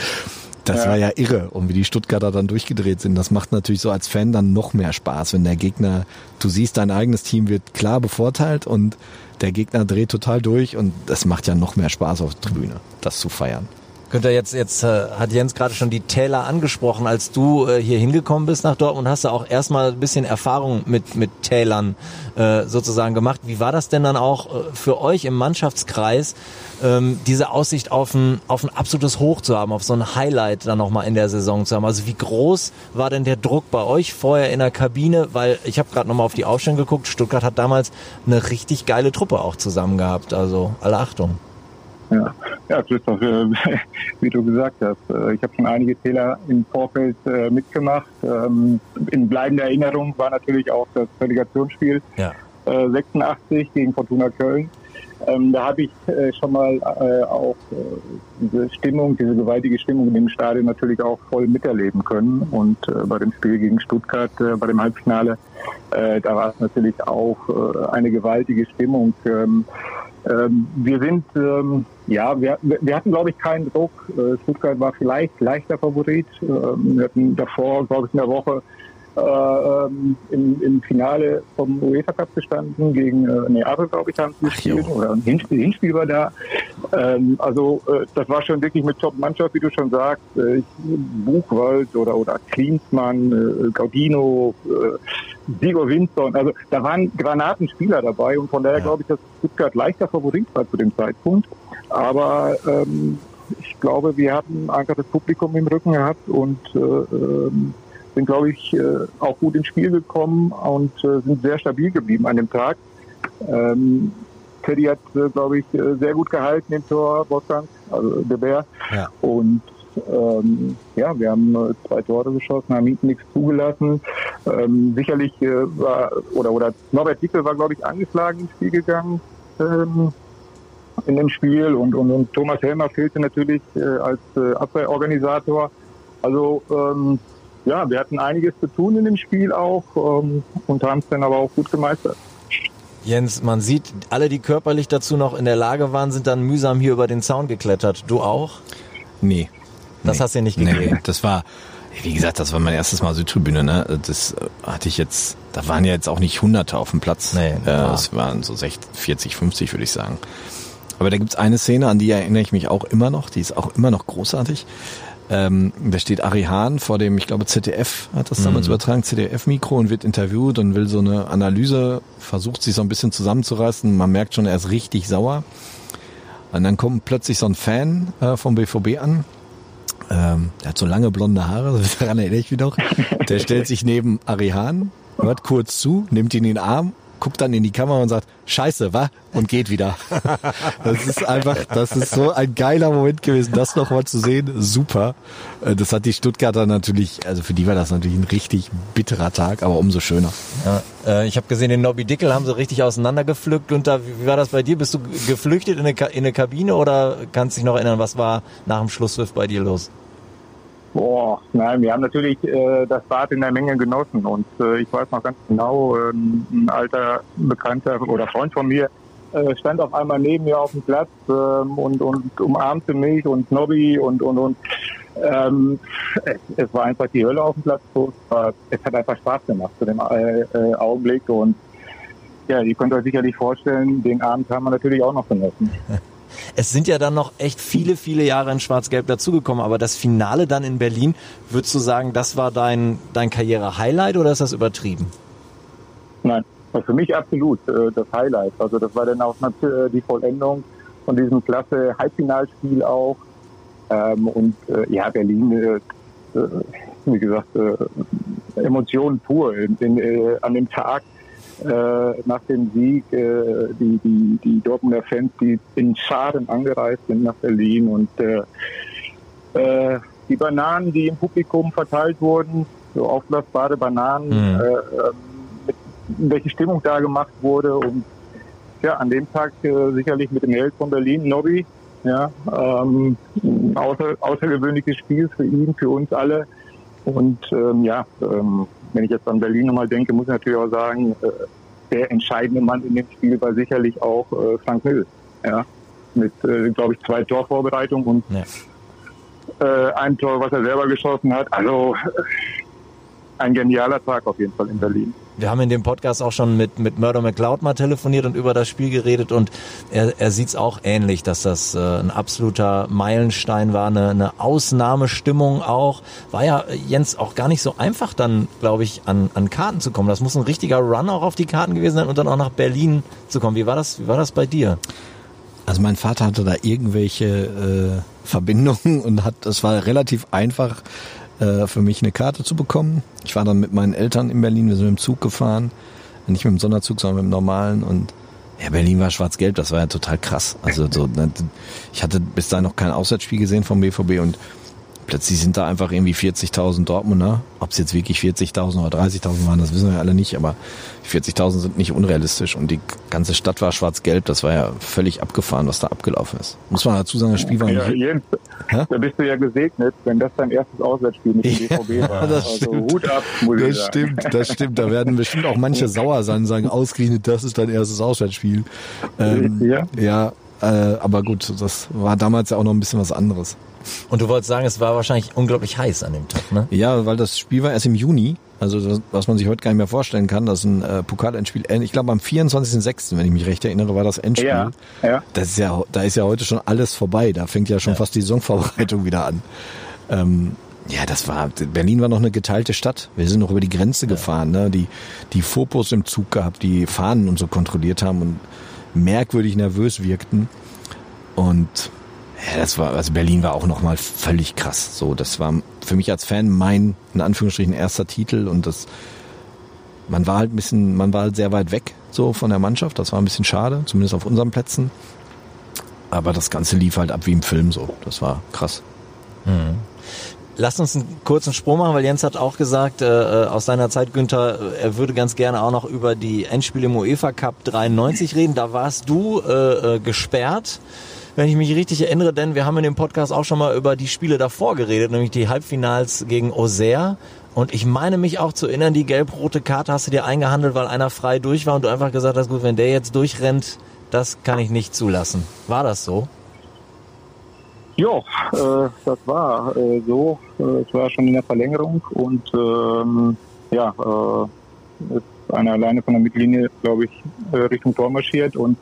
Das Ja. war ja irre und wie die Stuttgarter dann durchgedreht sind. Das macht natürlich so als Fan dann noch mehr Spaß, wenn der Gegner, du siehst, dein eigenes Team wird klar bevorteilt und der Gegner dreht total durch und das macht ja noch mehr Spaß auf der Tribüne, das zu feiern. Könnt ihr jetzt, jetzt äh, hat Jens gerade schon die Täler angesprochen. Als du äh, hier hingekommen bist nach Dortmund, hast du auch erstmal ein bisschen Erfahrung mit, mit Tälern äh, sozusagen gemacht. Wie war das denn dann auch äh, für euch im Mannschaftskreis, ähm, diese Aussicht auf ein, auf ein absolutes Hoch zu haben, auf so ein Highlight dann nochmal in der Saison zu haben? Also wie groß war denn der Druck bei euch vorher in der Kabine? Weil ich habe gerade nochmal auf die Aufstellung geguckt. Stuttgart hat damals eine richtig geile Truppe auch zusammen gehabt. Also alle Achtung. Ja, ja Christoph, äh, wie du gesagt hast, äh, ich habe schon einige Fehler im Vorfeld äh, mitgemacht. Ähm, in bleibender Erinnerung war natürlich auch das Relegationsspiel ja. 86 gegen Fortuna Köln. Ähm, da habe ich schon mal auch diese Stimmung, diese gewaltige Stimmung in dem Stadion natürlich auch voll miterleben können. Und bei dem Spiel gegen Stuttgart, bei dem Halbfinale, da war es natürlich auch eine gewaltige Stimmung. Ähm, ähm, wir sind, ähm, ja, wir, wir hatten, glaube ich, keinen Druck. Äh, Stuttgart war vielleicht leichter Favorit. Ähm, wir hatten davor, glaube ich, in der Woche äh, ähm, im, im Finale vom UEFA Cup gestanden gegen äh, Neapel, glaube ich, haben sie gespielt. Oder ein Hinspiel, Hinspiel war da. Ähm, also äh, das war schon wirklich mit Top-Mannschaft, wie du schon sagst. Äh, Buchwald oder, oder Klinsmann, äh, Gaudino, äh, Diego Winson. Also da waren Granatenspieler dabei und von daher ja. glaube ich, dass Stuttgart leichter Favorit war zu dem Zeitpunkt. Aber ähm, ich glaube, wir hatten einfach das Publikum im Rücken gehabt und äh, ähm, sind, glaube ich, äh, auch gut ins Spiel gekommen und äh, sind sehr stabil geblieben an dem Tag. Ähm, Teddy hat, äh, glaube ich, sehr gut gehalten im Tor, Wolfgang, also der Bär. Ja. Und ähm, ja, wir haben zwei Tore geschossen, haben hinten nichts zugelassen. Ähm, sicherlich äh, war, oder, oder Norbert Dickel war, glaube ich, angeschlagen ins Spiel gegangen ähm, in dem Spiel und, und, und Thomas Helmer fehlte natürlich äh, als äh, Abwehrorganisator. Also ähm, ja, wir hatten einiges zu tun in dem Spiel auch ähm, und haben es dann aber auch gut gemeistert. Jens, man sieht, alle, die körperlich dazu noch in der Lage waren, sind dann mühsam hier über den Zaun geklettert. Du auch? Nee. Das nee. hast du ja nicht gegeben. Nee, das war, wie gesagt, das war mein erstes Mal Südtribüne, ne? Das hatte ich jetzt, da waren ja jetzt auch nicht Hunderte auf dem Platz. Nee, äh, es waren so 60, 40, 50, würde ich sagen. Aber da gibt's eine Szene, an die erinnere ich mich auch immer noch, die ist auch immer noch großartig. Ähm, da steht Ari Hahn vor dem, ich glaube ZDF hat das damals mhm. übertragen, ZDF-Mikro und wird interviewt und will so eine Analyse, versucht sich so ein bisschen zusammenzureißen. Man merkt schon, er ist richtig sauer. Und dann kommt plötzlich so ein Fan äh, vom BVB an. Ähm, der hat so lange blonde Haare, daran erinnere ich mich noch. Der stellt sich neben Ari Hahn, hört kurz zu, nimmt ihn in den Arm guckt dann in die Kamera und sagt, scheiße, wa? Und geht wieder. Das ist einfach, das ist so ein geiler Moment gewesen, das nochmal zu sehen. Super. Äh, das hat die Stuttgarter natürlich, also für die war das natürlich ein richtig bitterer Tag, aber umso schöner. Ja, äh, ich habe gesehen, den Nobby Dickel haben sie richtig auseinandergepflückt. Und da, wie war das bei dir? Bist du geflüchtet in eine, in eine Kabine oder kannst dich noch erinnern, was war nach dem Schlusspfiff bei dir los? Boah, nein, wir haben natürlich äh, das Bad in der Menge genossen und äh, ich weiß noch ganz genau, äh, ein alter Bekannter oder Freund von mir äh, stand auf einmal neben mir auf dem Platz äh, und, und umarmte mich und Nobby und und und ähm, es, es war einfach die Hölle auf dem Platz. Es hat einfach Spaß gemacht zu dem äh, äh, Augenblick und ja, ihr könnt euch sicherlich vorstellen, den Abend haben wir natürlich auch noch genossen. Es sind ja dann noch echt viele, viele Jahre in Schwarz-Gelb dazugekommen, aber das Finale dann in Berlin, würdest du sagen, das war dein, dein Karriere-Highlight oder ist das übertrieben? Nein, für mich absolut äh, das Highlight. Also das war dann auch äh, die Vollendung von diesem klasse Halbfinalspiel auch. Ähm, und äh, ja, Berlin, äh, äh wie gesagt, äh, Emotionen pur in, in, an dem Tag äh, nach dem Sieg äh, die, die, die Dortmunder Fans, die in Scharen angereist sind nach Berlin und äh, äh, die Bananen, die im Publikum verteilt wurden, so aufblasbare Bananen, mhm. äh, ähm, mit, welche Stimmung da gemacht wurde und ja, an dem Tag äh, sicherlich mit dem Held von Berlin, Nobby, ja, ähm, außer, außergewöhnliches Spiel für ihn, für uns alle und ähm, ja, ähm, wenn ich jetzt an Berlin nochmal denke, muss ich natürlich auch sagen, äh, der entscheidende Mann in dem Spiel war sicherlich auch äh, Frank Mill. Ja, mit, äh, glaube ich, zwei Torvorbereitungen und ja. äh, ein Tor, was er selber geschossen hat. Also ein genialer Tag auf jeden Fall in Berlin. Wir haben in dem Podcast auch schon mit, mit Murder McLeod mal telefoniert und über das Spiel geredet und er, er sieht es auch ähnlich, dass das äh, ein absoluter Meilenstein war, eine, eine Ausnahmestimmung auch. War ja, Jens, auch gar nicht so einfach dann, glaube ich, an, an Karten zu kommen. Das muss ein richtiger Run auch auf die Karten gewesen sein und dann auch nach Berlin zu kommen. Wie war das, wie war das bei dir? Also mein Vater hatte da irgendwelche äh, Verbindungen und hat, es war relativ einfach, äh, für mich eine Karte zu bekommen. Ich war dann mit meinen Eltern in Berlin, wir sind mit dem Zug gefahren. Nicht mit dem Sonderzug, sondern mit dem normalen und ja, Berlin war schwarz-gelb, das war ja total krass. Also so, ne, ich hatte bis dahin noch kein Auswärtsspiel gesehen vom BVB und plötzlich sind da einfach irgendwie 40.000 Dortmunder. Ob es jetzt wirklich 40.000 oder 30.000 waren, das wissen wir alle nicht, aber 40.000 sind nicht unrealistisch und die ganze Stadt war schwarz-gelb. Das war ja völlig abgefahren, was da abgelaufen ist. Muss man dazu sagen, das Spiel war ja, Jens, Da bist du ja gesegnet, wenn das dein erstes Auswärtsspiel mit dem BVB war. das also stimmt. Hut ab, muss das ich sagen. stimmt, das stimmt. Da werden bestimmt auch manche sauer sein und sagen, ausgerechnet, das ist dein erstes Auswärtsspiel. Ähm, ja. ja äh, aber gut, das war damals ja auch noch ein bisschen was anderes. Und du wolltest sagen, es war wahrscheinlich unglaublich heiß an dem Tag, ne? Ja, weil das Spiel war erst im Juni. Also das, was man sich heute gar nicht mehr vorstellen kann, das ist ein äh, Pokalendspiel. Ich glaube am 24.06., wenn ich mich recht erinnere, war das Endspiel. Ja, ja. Das ist ja, da ist ja heute schon alles vorbei. Da fängt ja schon ja. fast die Saisonvorbereitung wieder an. Ähm, ja, das war, Berlin war noch eine geteilte Stadt. Wir sind noch über die Grenze ja. gefahren, ne? Die, die Fopos im Zug gehabt, die Fahnen und so kontrolliert haben und merkwürdig nervös wirkten. Und ja, das war, also Berlin war auch nochmal völlig krass. So, das war für mich als Fan mein, in Anführungsstrichen, erster Titel und das, man war halt ein bisschen, man war halt sehr weit weg, so von der Mannschaft. Das war ein bisschen schade, zumindest auf unseren Plätzen. Aber das Ganze lief halt ab wie im Film so. Das war krass. Mhm. Lass uns einen kurzen Sprung machen, weil Jens hat auch gesagt, äh, äh aus seiner Zeit, Günther, er würde ganz gerne auch noch über die Endspiele im UEFA Cup 93 reden. Da warst du äh, äh, gesperrt wenn ich mich richtig erinnere, denn wir haben in dem Podcast auch schon mal über die Spiele davor geredet, nämlich die Halbfinals gegen Auxerre. Und ich meine mich auch zu erinnern, die gelb-rote Karte hast du dir eingehandelt, weil einer frei durch war und du einfach gesagt hast, gut, wenn der jetzt durchrennt, das kann ich nicht zulassen. War das so? Ja, äh, das war äh, so. Äh, es war schon in der Verlängerung und ähm, ja, äh, ist einer alleine von der Mittellinie, glaube ich, äh, Richtung Tor marschiert und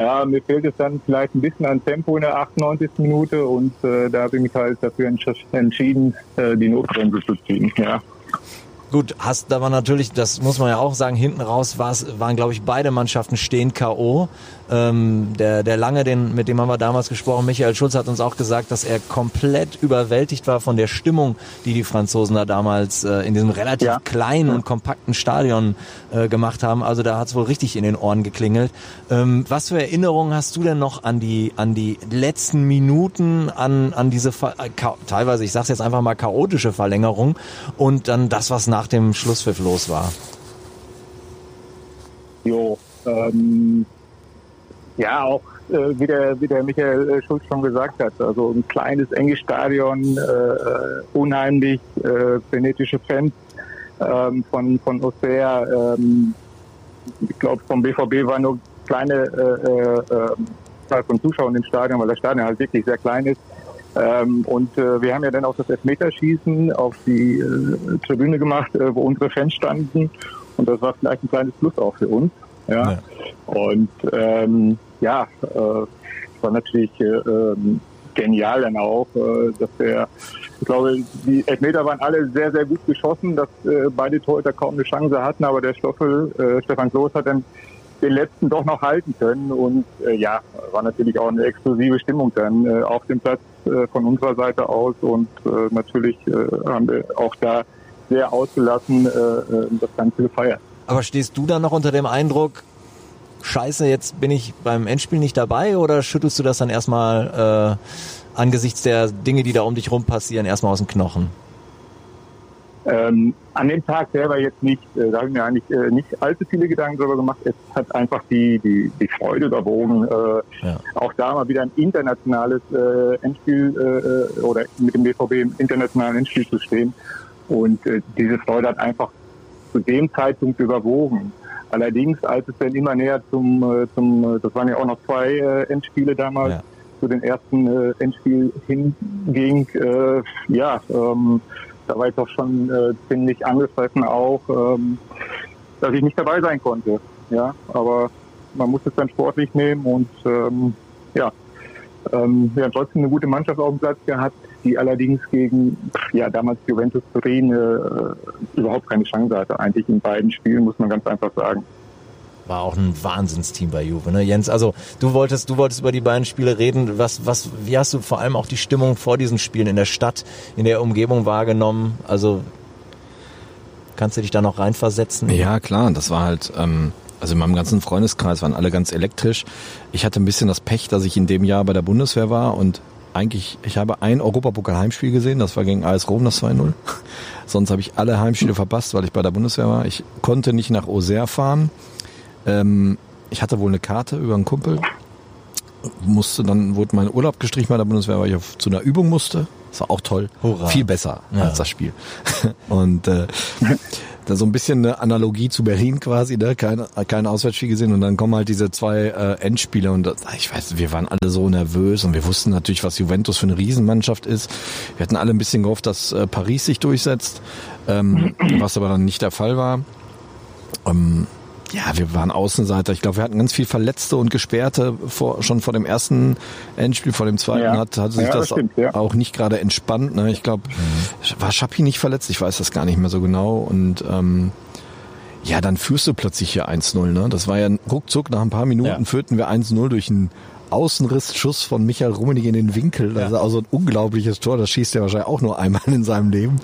ja, mir fehlt es dann vielleicht ein bisschen an Tempo in der 98. Minute und äh, da habe ich mich halt dafür entschieden, äh, die Notbremse zu ziehen. Ja. Gut, hast aber natürlich, das muss man ja auch sagen, hinten raus waren, glaube ich, beide Mannschaften stehen K.O. Ähm, der, der Lange, den, mit dem haben wir damals gesprochen, Michael Schulz hat uns auch gesagt, dass er komplett überwältigt war von der Stimmung, die die Franzosen da damals äh, in diesem relativ ja. kleinen und kompakten Stadion äh, gemacht haben. Also da hat es wohl richtig in den Ohren geklingelt. Ähm, was für Erinnerungen hast du denn noch an die, an die letzten Minuten, an, an diese äh, teilweise, ich sag's jetzt einfach mal, chaotische Verlängerung und dann das, was nach dem Schlusspfiff los war? Jo, ähm, ja, auch äh, wie, der, wie der Michael äh, Schulz schon gesagt hat, also ein kleines, enges Stadion, äh, äh unheimlich äh, Fans ähm, von, von Auxerre. Ähm, ich glaube, vom BVB war nur kleine äh, äh, Zahl von Zuschauern im Stadion, weil das Stadion halt wirklich sehr klein ist. Ähm, und äh, wir haben ja dann auch das Elfmeterschießen auf die äh, Tribüne gemacht, äh, wo unsere Fans standen. Und das war vielleicht ein kleines Plus auch für uns. Ja. ja. Und ähm, ja, äh, war natürlich äh, ähm, genial dann auch, äh, dass der, ich glaube, die Elfmeter waren alle sehr, sehr gut geschossen, dass äh, beide Torhüter kaum eine Chance hatten, aber der Stoffel, äh, Stefan Kloß hat dann den letzten doch noch halten können und äh, ja, war natürlich auch eine explosive Stimmung dann äh, auf dem Platz äh, von unserer Seite aus und äh, natürlich äh, haben wir auch da sehr ausgelassen äh, äh das Ganze gefeiert. Aber stehst du da noch unter dem Eindruck, scheiße, jetzt bin ich beim Endspiel nicht dabei oder schüttelst du das dann erstmal äh, angesichts der Dinge, die da um dich rum passieren, erstmal aus dem Knochen? Ähm, an dem Tag selber jetzt nicht, äh, da habe ich mir eigentlich äh, nicht allzu viele Gedanken darüber gemacht. Es hat einfach die, die, die Freude überwogen, äh, ja. auch da mal wieder ein internationales äh, Endspiel äh, oder mit dem BVB im internationalen Endspiel zu stehen. Und äh, diese Freude hat einfach zu dem Zeitpunkt überwogen. Allerdings, als es dann immer näher zum, äh, zum äh, das waren ja auch noch zwei äh, Endspiele damals, ja. zu den ersten äh, Endspiel hinging, äh, ja, ähm, da war ich doch schon äh, ziemlich angefressen auch, ähm, dass ich nicht dabei sein konnte. Ja, aber man muss es dann sportlich nehmen und ähm, ja, ähm, wir haben trotzdem eine gute Mannschaft auf dem Platz gehabt, die allerdings gegen ja damals Juventus Turin äh, überhaupt keine Chance hatte. Eigentlich in beiden Spielen muss man ganz einfach sagen. War auch ein Wahnsinnsteam bei Juve, ne? Jens, also du wolltest, du wolltest über die beiden Spiele reden. Was, was, wie hast du vor allem auch die Stimmung vor diesen Spielen in der Stadt, in der Umgebung wahrgenommen? Also kannst du dich da noch reinversetzen? Ja, klar, das war halt. Ähm also in meinem ganzen Freundeskreis waren alle ganz elektrisch. Ich hatte ein bisschen das Pech, dass ich in dem Jahr bei der Bundeswehr war und eigentlich, ich habe ein Europapokal-Heimspiel gesehen, das war gegen AS Rom, das 2-0. Sonst habe ich alle Heimspiele verpasst, weil ich bei der Bundeswehr war. Ich konnte nicht nach Auxerre fahren. Ähm, ich hatte wohl eine Karte über einen Kumpel. Musste dann, wurde mein Urlaub gestrichen bei der Bundeswehr, weil ich auf, zu einer Übung musste. Das war auch toll. Hurra. Viel besser Ja. als das Spiel. Und äh, da so ein bisschen eine Analogie zu Berlin quasi, ne? Kein, kein Auswärtsspiel gesehen und dann kommen halt diese zwei äh, Endspiele und das, ich weiß, wir waren alle so nervös und wir wussten natürlich, was Juventus für eine Riesenmannschaft ist. Wir hatten alle ein bisschen gehofft, dass äh, Paris sich durchsetzt, ähm, was aber dann nicht der Fall war. Ähm, ja, wir waren Außenseiter. Ich glaube, wir hatten ganz viel Verletzte und Gesperrte vor, schon vor dem ersten Endspiel, vor dem zweiten Ja. hat, hat sich Ja, das das stimmt, ja. auch nicht gerade entspannt. Ne? Ich glaube, war Schappi nicht verletzt? Ich weiß das gar nicht mehr so genau. Und ähm, ja, dann führst du plötzlich hier 1-0. Ne? Das war ja ein ruckzuck, nach ein paar Minuten führten wir 1-0 durch einen Außenrissschuss von Michael Rummenigge in den Winkel. Das ist auch so ein unglaubliches Tor. Das schießt er wahrscheinlich auch nur einmal in seinem Leben.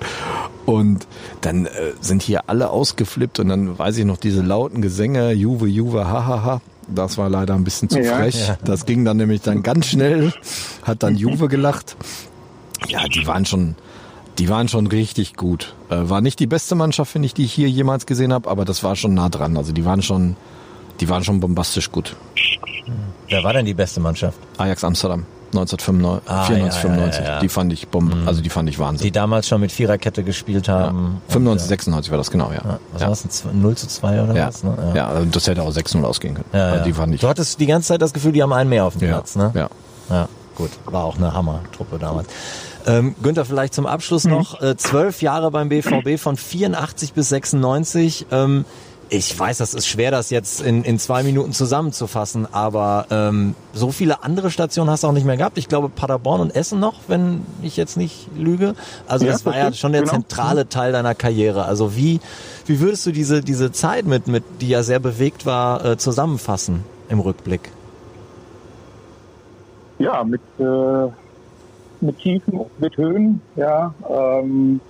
Und dann äh, sind hier alle ausgeflippt und dann weiß ich noch diese lauten Gesänge, Juve, Juve, hahaha. Das war leider ein bisschen zu Ja. frech. Ja. Das ging dann nämlich dann ganz schnell, hat dann Juve gelacht. Ja, die waren schon, die waren schon richtig gut. Äh, war nicht die beste Mannschaft, finde ich, die ich hier jemals gesehen habe, aber das war schon nah dran. Also die waren schon, die waren schon bombastisch gut. Wer war denn die beste Mannschaft? Ajax Amsterdam 1995, Ah, 94, ja, 95. ja, ja, ja. Die fand ich bomb, also die fand ich Wahnsinn. Die damals schon mit Viererkette gespielt haben. 95, 96 war das genau, ja. Ja, was ja. war das? Ein Zw- 0 zu 2 oder Ja. was? Ne? ja, also das hätte auch 6-0 ausgehen können. Ja, Also. Die fand ich. Du hattest die ganze Zeit das Gefühl, die haben einen mehr auf dem ja, Platz, ne? ja. Ja, gut. War auch eine Hammer-Truppe damals. Ähm, Günther, vielleicht zum Abschluss noch. Äh, zwölf Jahre beim BVB von 84 bis 96. Ähm, ich weiß, das ist schwer, das jetzt in, in zwei Minuten zusammenzufassen, aber ähm, so viele andere Stationen hast du auch nicht mehr gehabt. Ich glaube Paderborn und Essen noch, wenn ich jetzt nicht lüge. Also Ja, das war ja schon der genau. zentrale Teil deiner Karriere. Also wie, wie würdest du diese, diese Zeit mit, mit, die ja sehr bewegt war, äh, zusammenfassen im Rückblick? ja, mit, äh, mit Tiefen mit Höhen, ja. Ähm,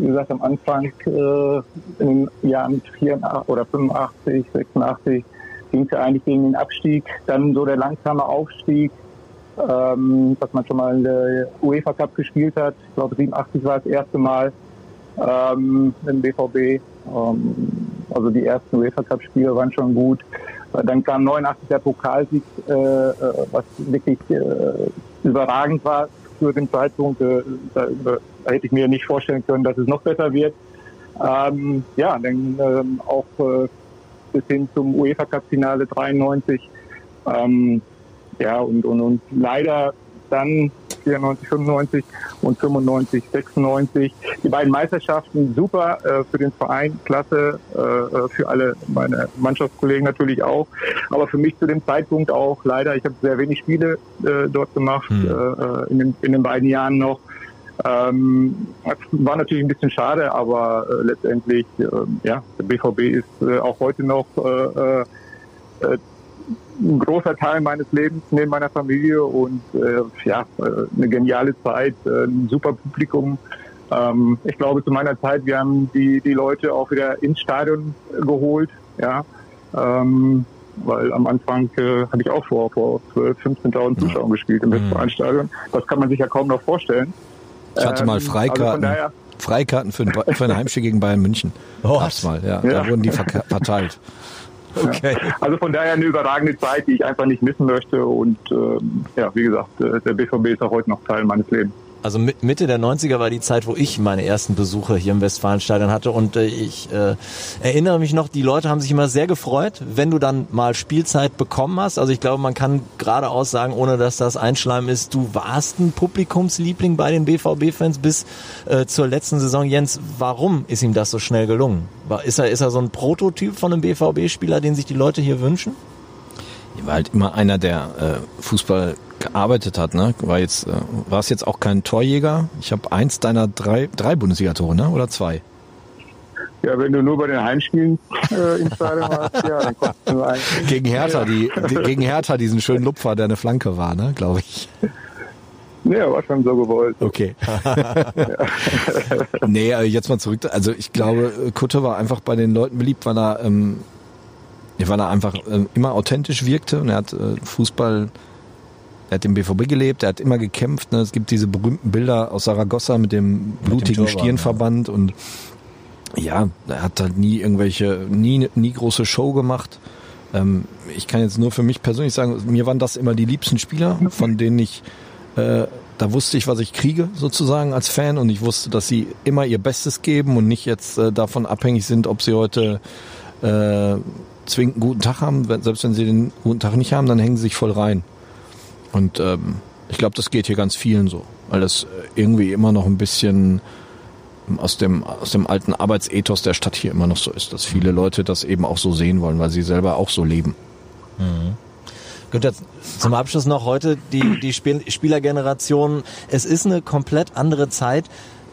wie gesagt, am Anfang äh, im Jahr mit 84 oder 85, 86 ging es ja eigentlich gegen den Abstieg, dann so der langsame Aufstieg, ähm, dass man schon mal äh, UEFA Cup gespielt hat. Ich glaube 87 war das erste Mal ähm, im BVB. Ähm, also die ersten UEFA Cup Spiele waren schon gut. Dann kam 89 der Pokalsieg, äh, äh, was wirklich äh, überragend war für den Zeitpunkt. Äh, da, da hätte ich mir nicht vorstellen können, dass es noch besser wird. Ähm, ja, dann ähm, auch äh, bis hin zum UEFA Cup Finale 93. Ähm, ja, und, und, und leider dann 94, 95 und 95, 96. Die beiden Meisterschaften super äh, für den Verein, klasse, äh, für alle meine Mannschaftskollegen natürlich auch. Aber für mich zu dem Zeitpunkt auch leider, ich habe sehr wenig Spiele äh, dort gemacht, Hm. äh, in, den, in den beiden Jahren noch. Ähm, war natürlich ein bisschen schade, aber äh, letztendlich, äh, ja, der BVB ist äh, auch heute noch äh, äh, äh, ein großer Teil meines Lebens neben meiner Familie und äh, ja, äh, eine geniale Zeit, äh, ein super Publikum. Ähm, ich glaube, zu meiner Zeit, wir haben die, die Leute auch wieder ins Stadion geholt, ja. Ähm, weil am Anfang äh, habe ich auch vor, vor 12.000, 15.000 Zuschauern gespielt im Mhm. Westfalenstadion. Das kann man sich ja kaum noch vorstellen. Ich hatte mal Ähm, Also Freikarten. von daher, Freikarten für ein, für ein Heimspiel gegen Bayern München. Oh, Gab's mal, ja. Ja. Da wurden die verteilt. Okay. Also von daher eine überragende Zeit, die ich einfach nicht missen möchte. Und ähm, ja, wie gesagt, äh, der BVB ist auch heute noch Teil meines Lebens. Also Mitte der 90er war die Zeit, wo ich meine ersten Besuche hier im Westfalenstadion hatte und äh, ich äh, erinnere mich noch, die Leute haben sich immer sehr gefreut, wenn du dann mal Spielzeit bekommen hast. Also ich glaube, man kann geradeaus sagen, ohne dass das Einschleimen ist, du warst ein Publikumsliebling bei den BVB-Fans bis äh, zur letzten Saison. Jens, warum ist ihm das so schnell gelungen? War, ist, er, ist er so ein Prototyp von einem BVB-Spieler, den sich die Leute hier wünschen? Er war halt immer einer, der äh, Fußball gearbeitet hat, ne? War jetzt, äh, war es jetzt auch kein Torjäger? Ich habe eins deiner drei, drei Bundesliga-Tore, ne? Oder zwei? Ja, wenn du nur bei den Heimspielen äh, im Stadion warst, ja, dann kommst du ein. Gegen Hertha, die, die, gegen Hertha diesen schönen Lupfer, der eine Flanke war, ne? Glaube ich. Ja, war schon so gewollt. Okay. nee, äh, jetzt mal zurück. Also ich glaube, Kutte war einfach bei den Leuten beliebt, weil er, ähm, weil er einfach äh, immer authentisch wirkte und er hat äh, Fußball er hat im BVB gelebt, er hat immer gekämpft. Ne? Es gibt diese berühmten Bilder aus Saragossa mit dem blutigen mit dem Stirnverband ja. und ja, er hat halt nie irgendwelche, nie, nie große Show gemacht. Ähm, ich kann jetzt nur für mich persönlich sagen, mir waren das immer die liebsten Spieler, von denen ich, äh, da wusste ich, was ich kriege sozusagen als Fan und ich wusste, dass sie immer ihr Bestes geben und nicht jetzt äh, davon abhängig sind, ob sie heute äh, zwingend einen guten Tag haben. Selbst wenn sie den guten Tag nicht haben, dann hängen sie sich voll rein. Und ähm, ich glaube, das geht hier ganz vielen so, weil das äh, irgendwie immer noch ein bisschen aus dem, aus dem alten Arbeitsethos der Stadt hier immer noch so ist, dass viele Leute das eben auch so sehen wollen, weil sie selber auch so leben. Mhm. Günther, zum Abschluss noch heute die, die Spiel Spielergeneration. Es ist eine komplett andere Zeit.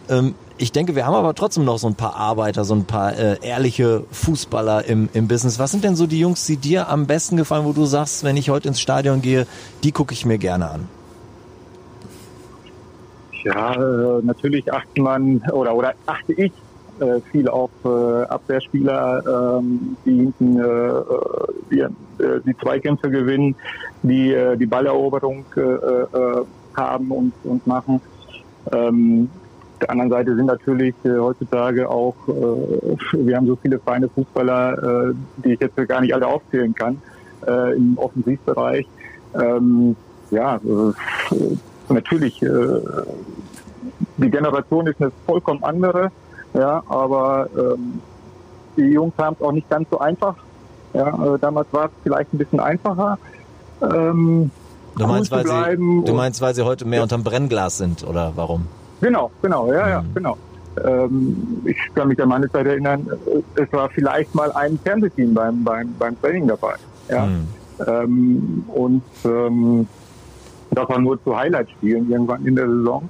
Ähm, ich denke, wir haben aber trotzdem noch so ein paar Arbeiter, so ein paar äh, ehrliche Fußballer im, im Business. Was sind denn so die Jungs, die dir am besten gefallen, wo du sagst, wenn ich heute ins Stadion gehe, die gucke ich mir gerne an? Ja, äh, natürlich achtet man oder oder achte ich äh, viel auf äh, Abwehrspieler, ähm, die hinten äh, äh die, die Zweikämpfe gewinnen, die die Balleroberung haben und, und machen. Ähm, der anderen Seite sind natürlich äh, heutzutage auch, äh, wir haben so viele feine Fußballer, äh, die ich jetzt gar nicht alle aufzählen kann, äh, im Offensivbereich. Ähm, ja, äh, natürlich, äh, die Generation ist eine vollkommen andere, ja, aber ähm, die Jungs haben es auch nicht ganz so einfach. Ja, äh, damals war es vielleicht ein bisschen einfacher. Ähm, du, meinst, weil sie, du meinst, weil sie heute mehr unterm Brennglas sind, oder warum? Genau, genau, ja, ja, mhm. genau. Ähm, ich kann mich an meine Zeit erinnern, äh, es war vielleicht mal ein Fernsehteam beim, beim, beim Training dabei. Ja? Mhm. Ähm, und ähm, das war nur zu Highlight-Spielen irgendwann in der Saison.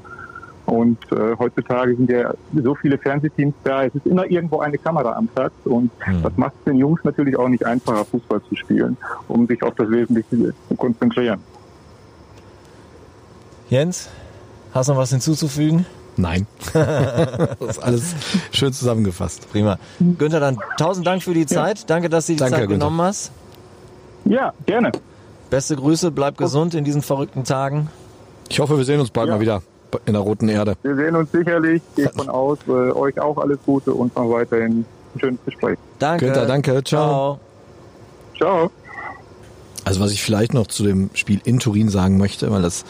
Und äh, heutzutage sind ja so viele Fernsehteams da, es ist immer irgendwo eine Kamera am Platz und mhm. das macht es den Jungs natürlich auch nicht einfacher, Fußball zu spielen, um sich auf das Wesentliche zu konzentrieren. Jens, Hast du noch was hinzuzufügen? Nein. das ist alles schön zusammengefasst. Prima. Günther, dann tausend Dank für die Zeit. Ja. Danke, dass du die Danke, Zeit genommen hast. Ja, gerne. Beste Grüße, bleib gesund in diesen verrückten Tagen. Ich hoffe, wir sehen uns bald ja. mal wieder in der roten Erde. Wir sehen uns sicherlich. Geht von aus. Äh, euch auch alles Gute und noch weiterhin ein schönes Gespräch. Danke. Günther, danke. Ciao. Ciao. Also was ich vielleicht noch zu dem Spiel in Turin sagen möchte, weil das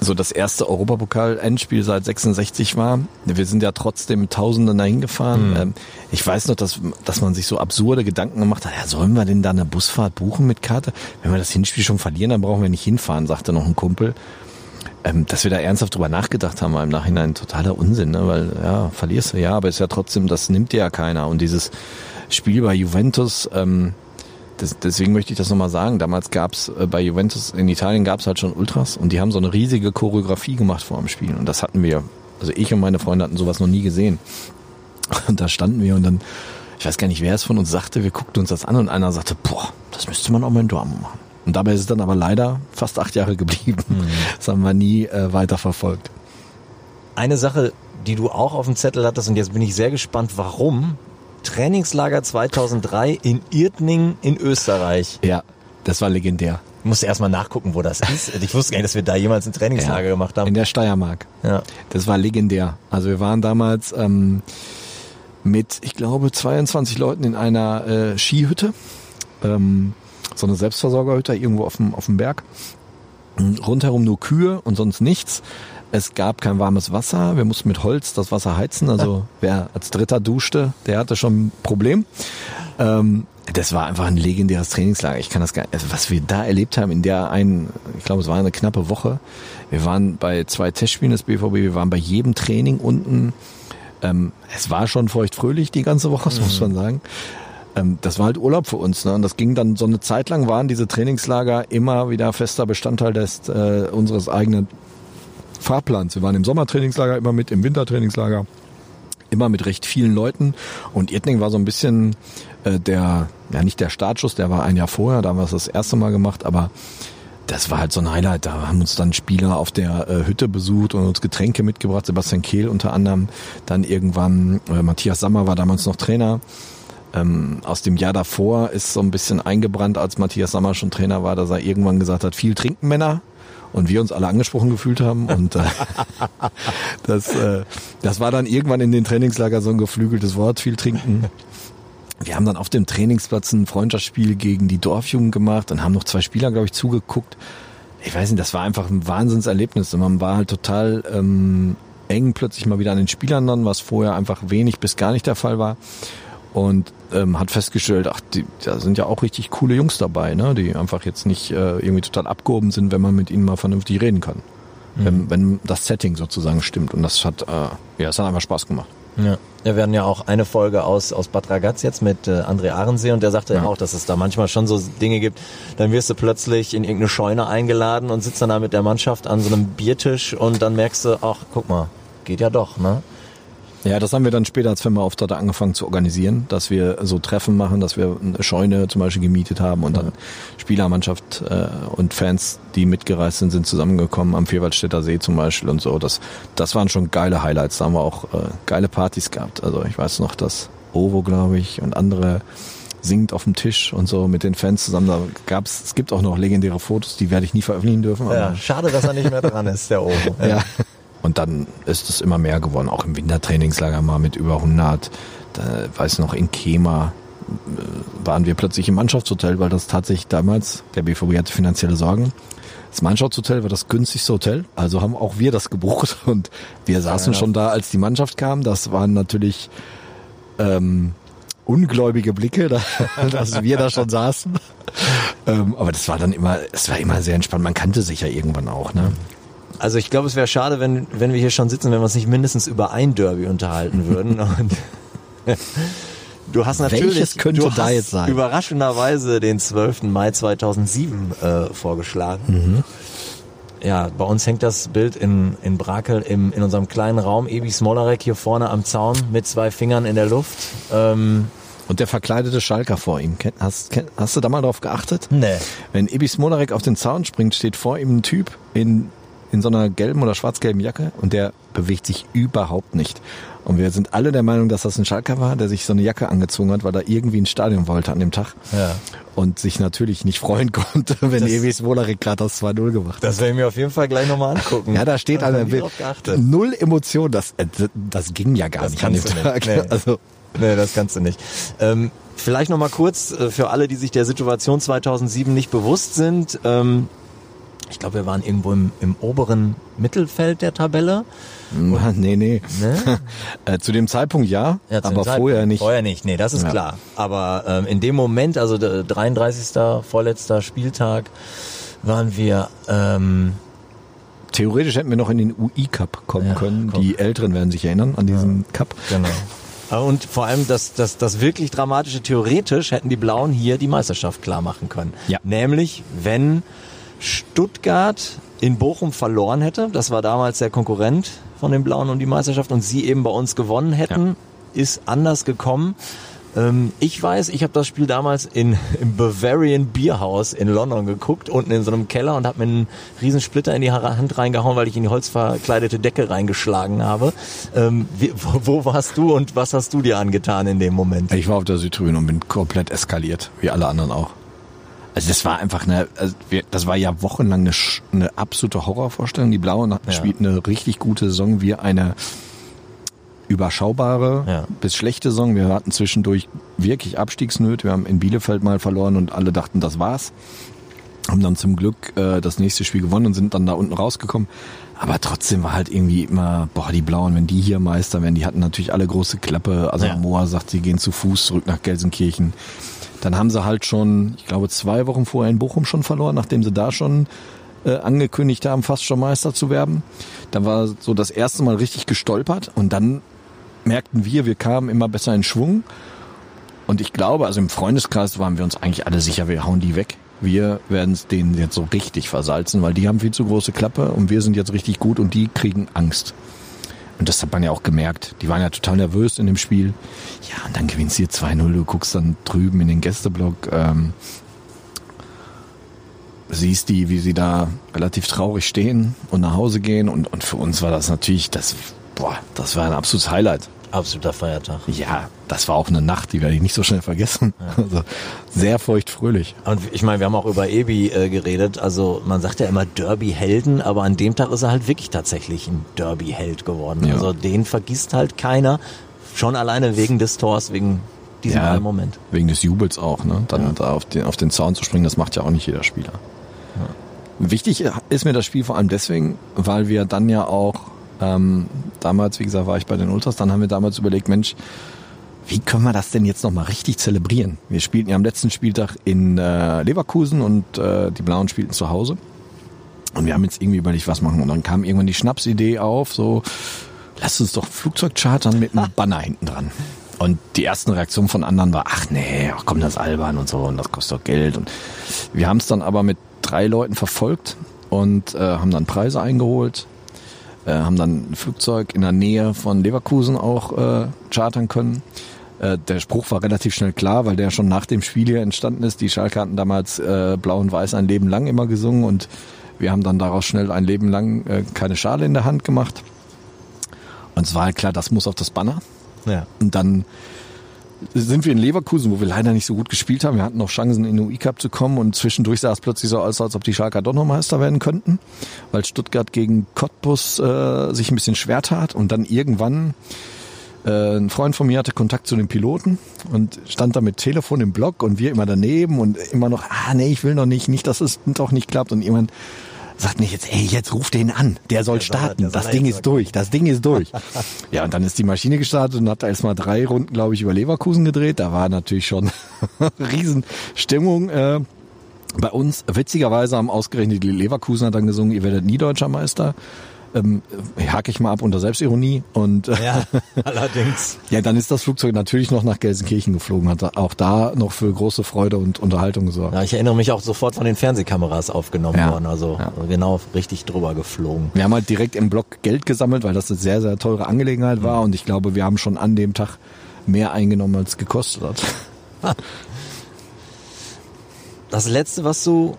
so das erste Europapokal-Endspiel seit 66 war. Wir sind ja trotzdem Tausenden dahin gefahren. Mhm. Ich weiß noch, dass, dass man sich so absurde Gedanken gemacht hat, ja, sollen wir denn da eine Busfahrt buchen mit Karte? Wenn wir das Hinspiel schon verlieren, dann brauchen wir nicht hinfahren, sagte noch ein Kumpel. Ähm, dass wir da ernsthaft drüber nachgedacht haben, war im Nachhinein totaler Unsinn, ne? weil ja, verlierst du ja, aber ist ja trotzdem, das nimmt dir ja keiner. Und dieses Spiel bei Juventus, ähm, das, deswegen möchte ich das nochmal sagen. Damals gab's äh, bei Juventus in Italien gab's halt schon Ultras und die haben so eine riesige Choreografie gemacht vor dem Spiel. Und das hatten wir, also ich und meine Freunde hatten sowas noch nie gesehen. Und da standen wir und dann, ich weiß gar nicht, wer es von uns sagte, wir guckten uns das an und einer sagte, boah, das müsste man auch mal in Dortmund machen. Und dabei ist es dann aber leider fast acht Jahre geblieben. Mhm. Das haben wir nie äh, weiter verfolgt. Eine Sache, die du auch auf dem Zettel hattest und jetzt bin ich sehr gespannt, warum Trainingslager 2003 in Irtning in Österreich. Ja, das war legendär. Ich musste erstmal nachgucken, wo das ist. Ich wusste gar nicht, dass wir da jemals ein Trainingslager ja, gemacht haben. In der Steiermark. Ja. Das war legendär. Also wir waren damals ähm, mit, ich glaube, 22 Leuten in einer äh, Skihütte. Ähm, so eine Selbstversorgerhütte irgendwo auf dem, auf dem Berg. Rundherum nur Kühe und sonst nichts. Es gab kein warmes Wasser. Wir mussten mit Holz das Wasser heizen. Also wer als Dritter duschte, der hatte schon ein Problem. Ähm, das war einfach ein legendäres Trainingslager. Ich kann das gar also was wir da erlebt haben in der einen, ich glaube, es war eine knappe Woche. Wir waren bei zwei Testspielen des BVB, wir waren bei jedem Training unten. Ähm, es war schon feuchtfröhlich die ganze Woche, mhm. muss man sagen. Ähm, das war halt Urlaub für uns. Ne? Und das ging dann so eine Zeit lang, waren diese Trainingslager immer wieder fester Bestandteil des, äh, unseres eigenen Fahrplans. Wir waren im Sommertrainingslager immer mit, im Wintertrainingslager immer mit recht vielen Leuten. Und Irtning war so ein bisschen äh, der, ja nicht der Startschuss, der war ein Jahr vorher, da haben wir es das erste Mal gemacht, aber das war halt so ein Highlight. Da haben uns dann Spieler auf der äh, Hütte besucht und uns Getränke mitgebracht. Sebastian Kehl unter anderem. Dann irgendwann, äh, Matthias Sammer war damals noch Trainer. Ähm, aus dem Jahr davor ist so ein bisschen eingebrannt, als Matthias Sammer schon Trainer war, dass er irgendwann gesagt hat, viel trinken Männer und wir uns alle angesprochen gefühlt haben und äh, das, äh, das war dann irgendwann in den Trainingslager so ein geflügeltes Wort, viel trinken. Wir haben dann auf dem Trainingsplatz ein Freundschaftsspiel gegen die Dorfjugend gemacht und haben noch zwei Spieler, glaube ich, zugeguckt. Ich weiß nicht, das war einfach ein Wahnsinnserlebnis und man war halt total ähm, eng plötzlich mal wieder an den Spielern dann, was vorher einfach wenig bis gar nicht der Fall war und ähm, hat festgestellt, ach, die, da sind ja auch richtig coole Jungs dabei, ne, die einfach jetzt nicht äh, irgendwie total abgehoben sind, wenn man mit ihnen mal vernünftig reden kann. Mhm. Wenn, wenn das Setting sozusagen stimmt. Und das hat, äh, ja, es hat einfach Spaß gemacht. Ja. ja, wir hatten ja auch eine Folge aus, aus Bad Ragaz jetzt mit äh, André Ahrensee und der sagte ja. auch, dass es da manchmal schon so Dinge gibt, dann wirst du plötzlich in irgendeine Scheune eingeladen und sitzt dann da mit der Mannschaft an so einem Biertisch und dann merkst du, ach, guck mal, geht ja doch, ne? Ja, das haben wir dann später als Firma-Auftritte angefangen zu organisieren, dass wir so Treffen machen, dass wir eine Scheune zum Beispiel gemietet haben und dann Spielermannschaft äh, und Fans, die mitgereist sind, sind zusammengekommen am Vierwaldstätter See zum Beispiel und so. Das, das waren schon geile Highlights. Da haben wir auch äh, geile Partys gehabt. Also ich weiß noch, dass Ovo, glaube ich, und andere singt auf dem Tisch und so mit den Fans zusammen. Da gab's, es gibt auch noch legendäre Fotos, die werde ich nie veröffentlichen dürfen. ja, schade, dass er nicht mehr dran ist, der Ovo. ja. Und dann ist es immer mehr geworden, auch im Wintertrainingslager mal mit über 100. Da, weiß noch, in Kema äh, waren wir plötzlich im Mannschaftshotel, weil das tatsächlich damals, der BVB hatte finanzielle Sorgen. Das Mannschaftshotel war das günstigste Hotel, also haben auch wir das gebucht und wir saßen ja, schon da, als die Mannschaft kam. Das waren natürlich ähm, ungläubige Blicke, dass wir da schon saßen. Ähm, aber das war dann immer, es war immer sehr entspannt. Man kannte sich ja irgendwann auch, ne? Also ich glaube, es wäre schade, wenn, wenn wir hier schon sitzen, wenn wir uns nicht mindestens über ein Derby unterhalten würden. Und du hast natürlich Welches könnte du da hast jetzt sein? überraschenderweise den 12. Mai 2007 äh, vorgeschlagen. Mhm. Ja, bei uns hängt das Bild in, in Brakel im, in unserem kleinen Raum. Ebi Smolarek hier vorne am Zaun mit zwei Fingern in der Luft. Ähm, und der verkleidete Schalker vor ihm. Hast, hast du da mal drauf geachtet? Nee. Wenn Ebi Smolarek auf den Zaun springt, steht vor ihm ein Typ in in so einer gelben oder schwarz-gelben Jacke und der bewegt sich überhaupt nicht. Und wir sind alle der Meinung, dass das ein Schalker war, der sich so eine Jacke angezogen hat, weil er irgendwie ins Stadion wollte an dem Tag. Ja. Und sich natürlich nicht freuen konnte, wenn das, Ewis Wolarek gerade das 2-0 gemacht hat. Das werde ich mir auf jeden Fall gleich nochmal angucken. ja, da steht einer null Emotion. Das, äh, das ging ja gar das nicht an dem Tag. Nee. Also. nee, das kannst du nicht. Ähm, vielleicht nochmal kurz äh, für alle, die sich der Situation 2007 nicht bewusst sind. Ähm, ich glaube, wir waren irgendwo im, im oberen Mittelfeld der Tabelle. Und, nee, nee. Ne? äh, zu dem Zeitpunkt ja, ja aber vorher nicht. Vorher nicht, nee, das ist ja. klar. Aber ähm, in dem Moment, also der 33. vorletzter Spieltag, waren wir... Ähm, Theoretisch hätten wir noch in den UI-Cup kommen ja, können. Komm. Die Älteren werden sich erinnern an diesen Cup. Genau. Und vor allem das, das, das wirklich dramatische, theoretisch hätten die Blauen hier die Meisterschaft klar machen können. Ja. Nämlich, wenn Stuttgart in Bochum verloren hätte, das war damals der Konkurrent von den Blauen um die Meisterschaft und sie eben bei uns gewonnen hätten, ja. ist anders gekommen. Ähm, ich weiß, ich habe das Spiel damals in, im Bavarian Bierhaus in London geguckt, unten in so einem Keller und habe mir einen riesen Splitter in die Hand reingehauen, weil ich in die holzverkleidete Decke reingeschlagen habe. Ähm, wo, wo, warst du und was hast du dir angetan in dem Moment? Ich war auf der Südtribüne und bin komplett eskaliert, wie alle anderen auch. Also das war einfach eine, also das war ja wochenlang eine, eine absolute Horrorvorstellung. Die Blauen ja. spielt eine richtig gute Saison, wir eine überschaubare ja. bis schlechte Saison. Wir hatten zwischendurch wirklich Abstiegsnöte. Wir haben in Bielefeld mal verloren und alle dachten, das war's. haben dann zum Glück äh, das nächste Spiel gewonnen und sind dann da unten rausgekommen. Aber trotzdem war halt irgendwie immer, boah, die Blauen, wenn die hier Meister werden, die hatten natürlich alle große Klappe. Also Ja. Moa sagt, sie gehen zu Fuß zurück nach Gelsenkirchen. Dann haben sie halt schon, ich glaube, zwei Wochen vorher in Bochum schon verloren, nachdem sie da schon äh, angekündigt haben, fast schon Meister zu werden. Dann war so das erste Mal richtig gestolpert und dann merkten wir, wir kamen immer besser in Schwung. Und ich glaube, also im Freundeskreis waren wir uns eigentlich alle sicher, wir hauen die weg. Wir werden es denen jetzt so richtig versalzen, weil die haben viel zu große Klappe und wir sind jetzt richtig gut und die kriegen Angst. Und das hat man ja auch gemerkt. Die waren ja total nervös in dem Spiel. Ja, und dann gewinnst du hier 2-0, du guckst dann drüben in den Gästeblock, ähm, siehst die, wie sie da relativ traurig stehen und nach Hause gehen. Und, und für uns war das natürlich, das, boah, das war ein absolutes Highlight. Absoluter Feiertag. Ja, das war auch eine Nacht, die werde ich nicht so schnell vergessen. Also sehr feuchtfröhlich. Und ich meine, wir haben auch über Ebi äh, geredet. Also man sagt ja immer Derby-Helden, aber an dem Tag ist er halt wirklich tatsächlich ein Derby-Held geworden. Ja. Also den vergisst halt keiner. Schon alleine wegen des Tors, wegen diesem Ja. einen Moment. Wegen des Jubels auch, ne? Dann da auf den, auf den Zaun zu springen, das macht ja auch nicht jeder Spieler. Wichtig ist mir das Spiel vor allem deswegen, weil wir dann ja auch, ähm, damals, wie gesagt, war ich bei den Ultras, dann haben wir damals überlegt, Mensch, wie können wir das denn jetzt nochmal richtig zelebrieren? Wir spielten ja am letzten Spieltag in äh, Leverkusen und äh, die Blauen spielten zu Hause. Und wir haben jetzt irgendwie überlegt, was machen. Und dann kam irgendwann die Schnapsidee auf, so, lass uns doch Flugzeug chartern mit einem Banner hinten dran. Und die ersten Reaktionen von anderen war, ach nee, ach komm, das ist albern und so und das kostet doch Geld. Und wir haben es dann aber mit drei Leuten verfolgt und äh, haben dann Preise eingeholt, äh, haben dann ein Flugzeug in der Nähe von Leverkusen auch äh, chartern können. Äh, der Spruch war relativ schnell klar, weil der schon nach dem Spiel hier entstanden ist. Die Schalke hatten damals äh, Blau und Weiß ein Leben lang immer gesungen und wir haben dann daraus schnell ein Leben lang äh, keine Schale in der Hand gemacht. Und es war halt klar, das muss auf das Banner. Ja. Und dann sind wir in Leverkusen, wo wir leider nicht so gut gespielt haben. Wir hatten noch Chancen, in den UI-Cup zu kommen und zwischendurch sah es plötzlich so aus, als ob die Schalker doch noch Meister werden könnten, weil Stuttgart gegen Cottbus äh, sich ein bisschen schwer tat und dann irgendwann äh, ein Freund von mir hatte Kontakt zu den Piloten und stand da mit Telefon im Block und wir immer daneben und immer noch, ah nee, ich will noch nicht, nicht, dass es doch nicht klappt und jemand sagt nicht jetzt, ey, jetzt ruf den an, der soll Der soll- starten, der soll das Ding jetzt ist durch, das Ding ist durch. ja, und dann ist die Maschine gestartet und hat erst mal drei Runden, glaube ich, über Leverkusen gedreht. Da war natürlich schon Riesenstimmung. Äh, bei uns, witzigerweise haben ausgerechnet die Leverkusener dann gesungen, ihr werdet nie deutscher Meister. Ähm, hake ich mal ab unter Selbstironie und äh, Ja, allerdings. ja, dann ist das Flugzeug natürlich noch nach Gelsenkirchen geflogen, hat auch da noch für große Freude und Unterhaltung gesorgt. Ja, ich erinnere mich auch sofort von den Fernsehkameras aufgenommen Ja. worden. Also Ja. genau richtig drüber geflogen. Wir haben halt direkt im Block Geld gesammelt, weil das eine sehr, sehr teure Angelegenheit war und ich glaube, wir haben schon an dem Tag mehr eingenommen, als es gekostet hat. Das letzte, was du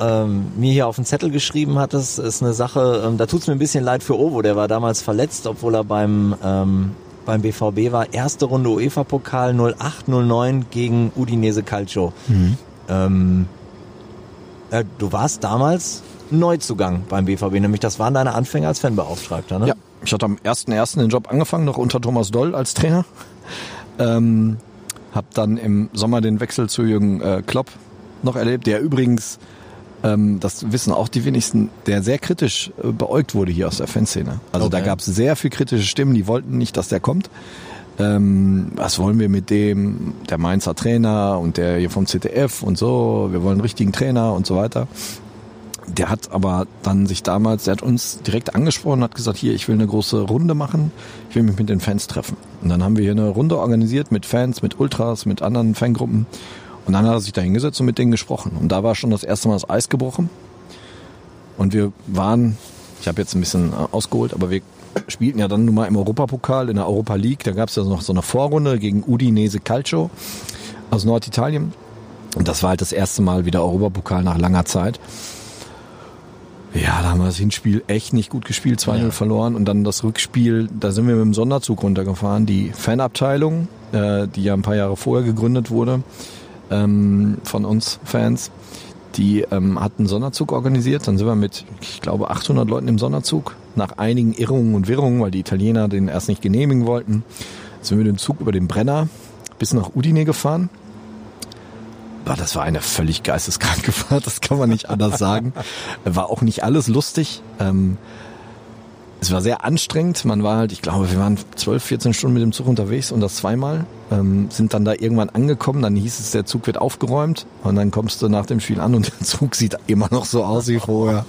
ähm, mir hier auf den Zettel geschrieben hattest, ist eine Sache, ähm, da tut's mir ein bisschen leid für Ovo, der war damals verletzt, obwohl er beim, ähm, beim BVB war. Erste Runde UEFA-Pokal 08-09 gegen Udinese Calcio. Ähm, äh, du warst damals Neuzugang beim BVB, nämlich das waren deine Anfänge als Fanbeauftragter, ne? Ja, ich hatte am 1.1. den Job angefangen, noch unter Thomas Doll als Trainer. Ähm, hab dann im Sommer den Wechsel zu Jürgen äh, Klopp noch erlebt, der übrigens, ähm, das wissen auch die wenigsten, der sehr kritisch äh, beäugt wurde hier aus der Fanszene. Also da Okay. gab es sehr viel kritische Stimmen, die wollten nicht, dass der kommt. Ähm, was wollen wir mit dem, der Mainzer Trainer und der hier vom ZDF und so, wir wollen einen richtigen Trainer und so weiter. Der hat aber dann sich damals, der hat uns direkt angesprochen, hat gesagt, hier, ich will eine große Runde machen, ich will mich mit den Fans treffen. Und dann haben wir hier eine Runde organisiert mit Fans, mit Ultras, mit anderen Fangruppen. Und dann hat er sich da hingesetzt und mit denen gesprochen. Und da war schon das erste Mal das Eis gebrochen. Und wir waren, ich habe jetzt ein bisschen äh, ausgeholt, aber wir spielten ja dann nun mal im Europapokal, in der Europa League. Da gab es ja noch so eine Vorrunde gegen Udinese Calcio aus Norditalien. Und das war halt das erste Mal wieder Europapokal nach langer Zeit. Ja, da haben wir das Hinspiel echt nicht gut gespielt, 2-0 Ja. verloren und dann das Rückspiel, da sind wir mit dem Sonderzug runtergefahren. Die Fanabteilung, äh, die ja ein paar Jahre vorher gegründet wurde, ähm, von uns Fans, die ähm, hat einen Sonderzug organisiert. Dann sind wir mit, ich glaube, 800 Leuten im Sonderzug. Nach einigen Irrungen und Wirrungen, weil die Italiener den erst nicht genehmigen wollten, sind wir dem Zug über den Brenner bis nach Udine gefahren. das war eine völlig geisteskranke Fahrt, das kann man nicht anders sagen. War auch nicht alles lustig. Ähm, es war sehr anstrengend. Man war halt, ich glaube, wir waren 12, 14 Stunden mit dem Zug unterwegs und das zweimal. Ähm, sind dann da irgendwann angekommen, dann hieß es, der Zug wird aufgeräumt und dann kommst du nach dem Spiel an und der Zug sieht immer noch so aus wie vorher.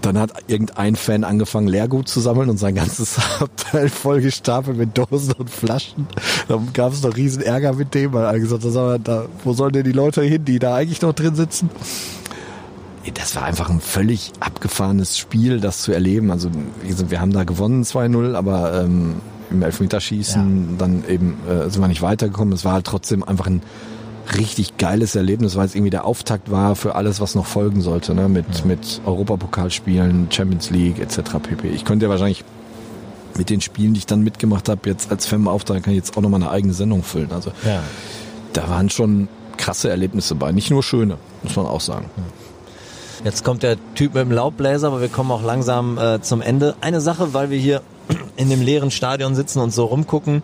Dann hat irgendein Fan angefangen, Leergut zu sammeln und sein ganzes Abteil voll gestapelt mit Dosen und Flaschen. Dann gab es noch riesen Ärger mit dem, weil alle gesagt haben, da, wo sollen denn die Leute hin, die da eigentlich noch drin sitzen? Das war einfach ein völlig abgefahrenes Spiel, das zu erleben. Also wir haben da gewonnen 2-0, aber ähm, im Elfmeterschießen ja. dann eben äh, sind wir nicht weitergekommen. Es war halt trotzdem einfach ein richtig geiles Erlebnis, weil es irgendwie der Auftakt war für alles, was noch folgen sollte, ne? mit, ja. mit Europapokalspielen, Champions League etc. pp. Ich könnte ja wahrscheinlich mit den Spielen, die ich dann mitgemacht habe, jetzt als Fan-Auftrag, kann ich jetzt auch nochmal eine eigene Sendung füllen. Also ja. da waren schon krasse Erlebnisse bei, nicht nur schöne, muss man auch sagen. Ja. Jetzt kommt der Typ mit dem Laubbläser, aber wir kommen auch langsam äh, zum Ende. Eine Sache, weil wir hier in dem leeren Stadion sitzen und so rumgucken,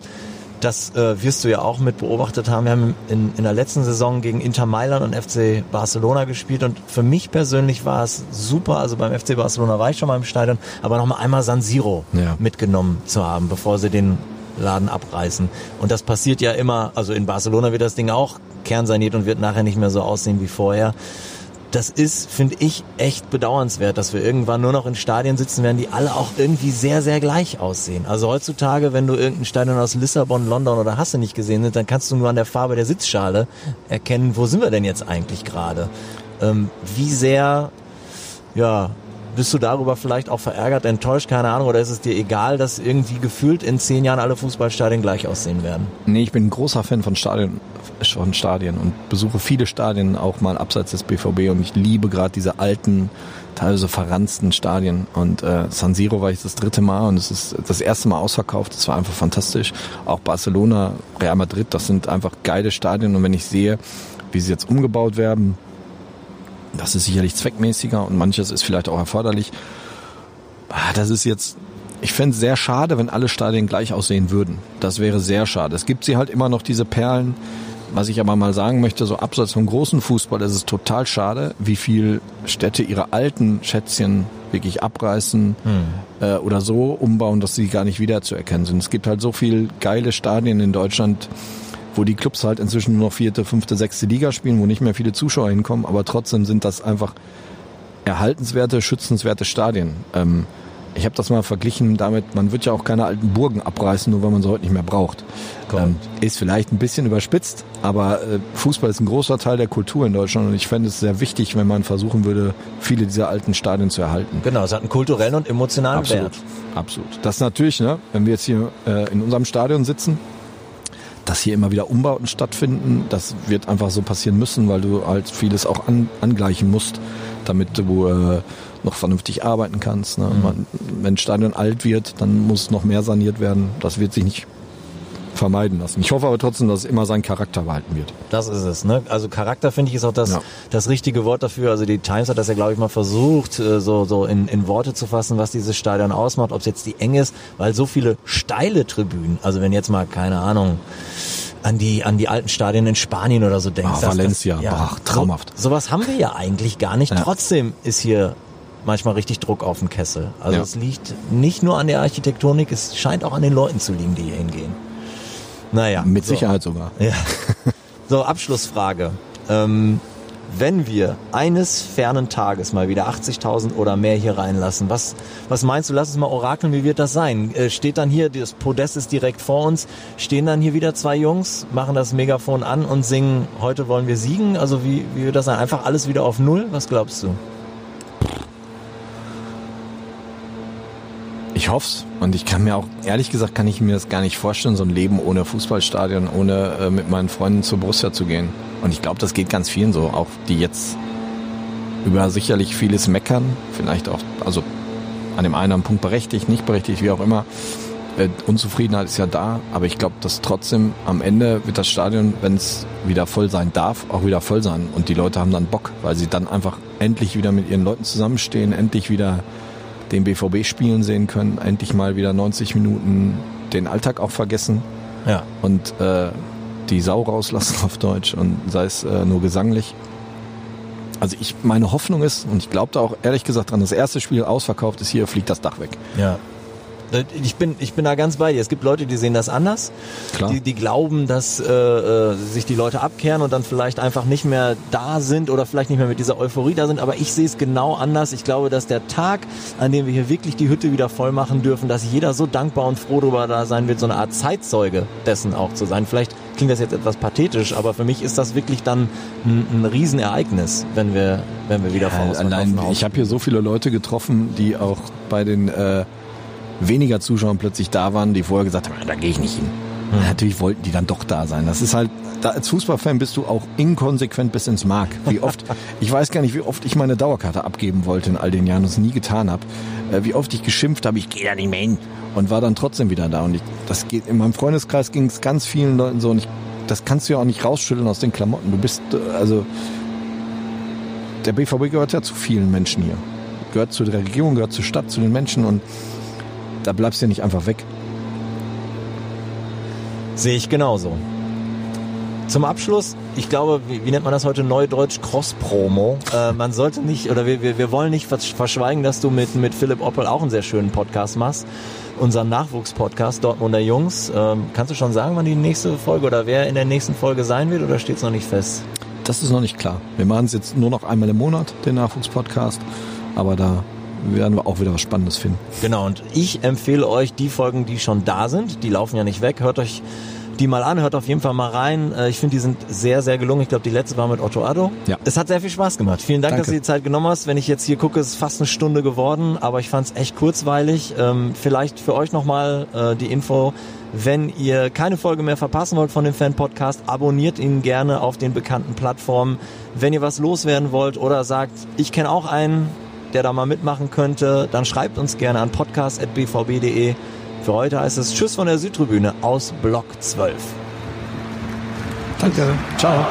das äh, wirst du ja auch mit beobachtet haben. Wir haben in, in der letzten Saison gegen Inter Mailand und FC Barcelona gespielt und für mich persönlich war es super. Also beim FC Barcelona war ich schon mal im Stadion, aber noch mal einmal San Siro ja. mitgenommen zu haben, bevor sie den Laden abreißen. Und das passiert ja immer, also in Barcelona wird das Ding auch kernsaniert und wird nachher nicht mehr so aussehen wie vorher das ist, finde ich, echt bedauernswert, dass wir irgendwann nur noch in Stadien sitzen werden, die alle auch irgendwie sehr, sehr gleich aussehen. Also heutzutage, wenn du irgendein Stadion aus Lissabon, London oder Hasse nicht gesehen hast, dann kannst du nur an der Farbe der Sitzschale erkennen, wo sind wir denn jetzt eigentlich gerade? Ähm, wie sehr, ja, bist du darüber vielleicht auch verärgert, enttäuscht, keine Ahnung, oder ist es dir egal, dass irgendwie gefühlt in zehn Jahren alle Fußballstadien gleich aussehen werden? Nee, ich bin ein großer Fan von Stadien, von Stadien und besuche viele Stadien auch mal abseits des BVB und ich liebe gerade diese alten, teilweise verranzten Stadien und äh, San Siro war ich das dritte Mal und es ist das erste Mal ausverkauft, das war einfach fantastisch. Auch Barcelona, Real Madrid, das sind einfach geile Stadien und wenn ich sehe, wie sie jetzt umgebaut werden, das ist sicherlich zweckmäßiger und manches ist vielleicht auch erforderlich. Ah, das ist jetzt, ich fände es sehr schade, wenn alle Stadien gleich aussehen würden. Das wäre sehr schade. Es gibt sie halt immer noch, diese Perlen. Was ich aber mal sagen möchte, so abseits vom großen Fußball ist es total schade, wie viel Städte ihre alten Schätzchen wirklich abreißen hm. äh, oder so umbauen, dass sie gar nicht wiederzuerkennen sind. Es gibt halt so viel geile Stadien in Deutschland, wo die Clubs halt inzwischen nur noch vierte, fünfte, sechste Liga spielen, wo nicht mehr viele Zuschauer hinkommen, aber trotzdem sind das einfach erhaltenswerte, schützenswerte Stadien. Ähm, ich habe das mal verglichen damit, man wird ja auch keine alten Burgen abreißen, nur weil man sie heute nicht mehr braucht. Ähm, ist vielleicht ein bisschen überspitzt, aber äh, Fußball ist ein großer Teil der Kultur in Deutschland und ich fände es sehr wichtig, wenn man versuchen würde, viele dieser alten Stadien zu erhalten. Genau, es hat einen kulturellen und emotionalen Absolut. Wert. Absolut. Das natürlich, ne, wenn wir jetzt hier äh, in unserem Stadion sitzen, dass hier immer wieder Umbauten stattfinden. Das wird einfach so passieren müssen, weil du halt vieles auch an, angleichen musst, damit du äh, noch vernünftig arbeiten kannst. Ne? Mhm. Man, wenn ein Stadion alt wird, dann muss noch mehr saniert werden. Das wird sich nicht vermeiden lassen. Ich hoffe aber trotzdem, dass es immer seinen Charakter behalten wird. Das ist es. Ne? Also Charakter finde ich ist auch das, ja. das richtige Wort dafür. Also die Times hat das ja, glaube ich, mal versucht, äh, so, so in, in Worte zu fassen, was dieses Stadion ausmacht, ob es jetzt die Enge ist, weil so viele steile Tribünen, also wenn jetzt mal, keine Ahnung, an die an die alten Stadien in Spanien oder so denkst. Ah, Valencia, das, ja, Ach, traumhaft. So, sowas haben wir ja eigentlich gar nicht. Ja. Trotzdem ist hier manchmal richtig Druck auf dem Kessel. Also ja. es liegt nicht nur an der Architektonik, es scheint auch an den Leuten zu liegen, die hier hingehen. Naja. Mit so. Sicherheit sogar. Ja. So, Abschlussfrage. Ähm, wenn wir eines fernen Tages mal wieder 80.000 oder mehr hier reinlassen, was, was meinst du, lass uns mal orakeln, wie wird das sein? Äh, steht dann hier, das Podest ist direkt vor uns, stehen dann hier wieder zwei Jungs, machen das Megafon an und singen, heute wollen wir siegen? Also wie, wie wird das sein? Einfach alles wieder auf Null? Was glaubst du? Ich hoff's. Und ich kann mir auch, ehrlich gesagt, kann ich mir das gar nicht vorstellen, so ein Leben ohne Fußballstadion, ohne äh, mit meinen Freunden zur Borussia zu gehen. Und ich glaube, das geht ganz vielen so, auch die jetzt über sicherlich vieles meckern, vielleicht auch, also an dem einen Punkt berechtigt, nicht berechtigt, wie auch immer. Äh, Unzufriedenheit ist ja da, aber ich glaube, dass trotzdem am Ende wird das Stadion, wenn es wieder voll sein darf, auch wieder voll sein. Und die Leute haben dann Bock, weil sie dann einfach endlich wieder mit ihren Leuten zusammenstehen, endlich wieder den BVB spielen sehen können, endlich mal wieder 90 Minuten den Alltag auch vergessen. Ja. Und äh, die Sau rauslassen auf Deutsch und sei es äh, nur gesanglich. Also ich, meine Hoffnung ist, und ich glaube da auch ehrlich gesagt dran, das erste Spiel ausverkauft ist, hier fliegt das Dach weg. Ja. Ich bin, ich bin da ganz bei dir. Es gibt Leute, die sehen das anders. Klar. Die, die glauben, dass äh, äh, sich die Leute abkehren und dann vielleicht einfach nicht mehr da sind oder vielleicht nicht mehr mit dieser Euphorie da sind. Aber ich sehe es genau anders. Ich glaube, dass der Tag, an dem wir hier wirklich die Hütte wieder voll machen dürfen, dass jeder so dankbar und froh darüber da sein wird, so eine Art Zeitzeuge dessen auch zu sein. Vielleicht klingt das jetzt etwas pathetisch, aber für mich ist das wirklich dann ein, ein Riesenereignis, wenn wir, wenn wir wieder ja, Allein, ich habe hier so viele Leute getroffen, die auch bei den äh, weniger Zuschauer plötzlich da waren, die vorher gesagt haben, da gehe ich nicht hin. Mhm. Natürlich wollten die dann doch da sein. Das ist halt, da als Fußballfan bist du auch inkonsequent bis ins Mark. Wie oft, ich weiß gar nicht, wie oft ich meine Dauerkarte abgeben wollte in all den Jahren und es nie getan habe. Äh, wie oft ich geschimpft habe, ich gehe da nicht mehr hin und war dann trotzdem wieder da. Und ich, das geht, in meinem Freundeskreis ging es ganz vielen Leuten so und ich, das kannst du ja auch nicht rausschütteln aus den Klamotten. Du bist, äh, also, der BVB gehört ja zu vielen Menschen hier. Gehört zu der Regierung, gehört zur Stadt, zu den Menschen und da bleibst du ja nicht einfach weg. Sehe ich genauso. Zum Abschluss, ich glaube, wie, wie nennt man das heute Neudeutsch? Cross-Promo. Äh, man sollte nicht, oder wir, wir, wir wollen nicht verschweigen, dass du mit, mit Philipp Oppel auch einen sehr schönen Podcast machst. Unseren Nachwuchspodcast Dortmunder Jungs. Ähm, kannst du schon sagen, wann die nächste Folge oder wer in der nächsten Folge sein wird oder steht es noch nicht fest? Das ist noch nicht klar. Wir machen es jetzt nur noch einmal im Monat, den Nachwuchspodcast. Aber da werden wir auch wieder was Spannendes finden. Genau, und ich empfehle euch die Folgen, die schon da sind. Die laufen ja nicht weg. Hört euch die mal an, hört auf jeden Fall mal rein. Äh, ich finde, die sind sehr, sehr gelungen. Ich glaube, die letzte war mit Otto Addo. Ja. Es hat sehr viel Spaß gemacht. Vielen Dank, Danke. dass du die Zeit genommen hast. Wenn ich jetzt hier gucke, ist es fast eine Stunde geworden, aber ich fand es echt kurzweilig. Ähm, vielleicht für euch nochmal äh, die Info. Wenn ihr keine Folge mehr verpassen wollt von dem Fan-Podcast, abonniert ihn gerne auf den bekannten Plattformen. Wenn ihr was loswerden wollt oder sagt, ich kenne auch einen, der da mal mitmachen könnte, dann schreibt uns gerne an podcast.bvb.de. Für heute heißt es Tschüss von der Südtribüne aus Block 12. Danke. Ciao.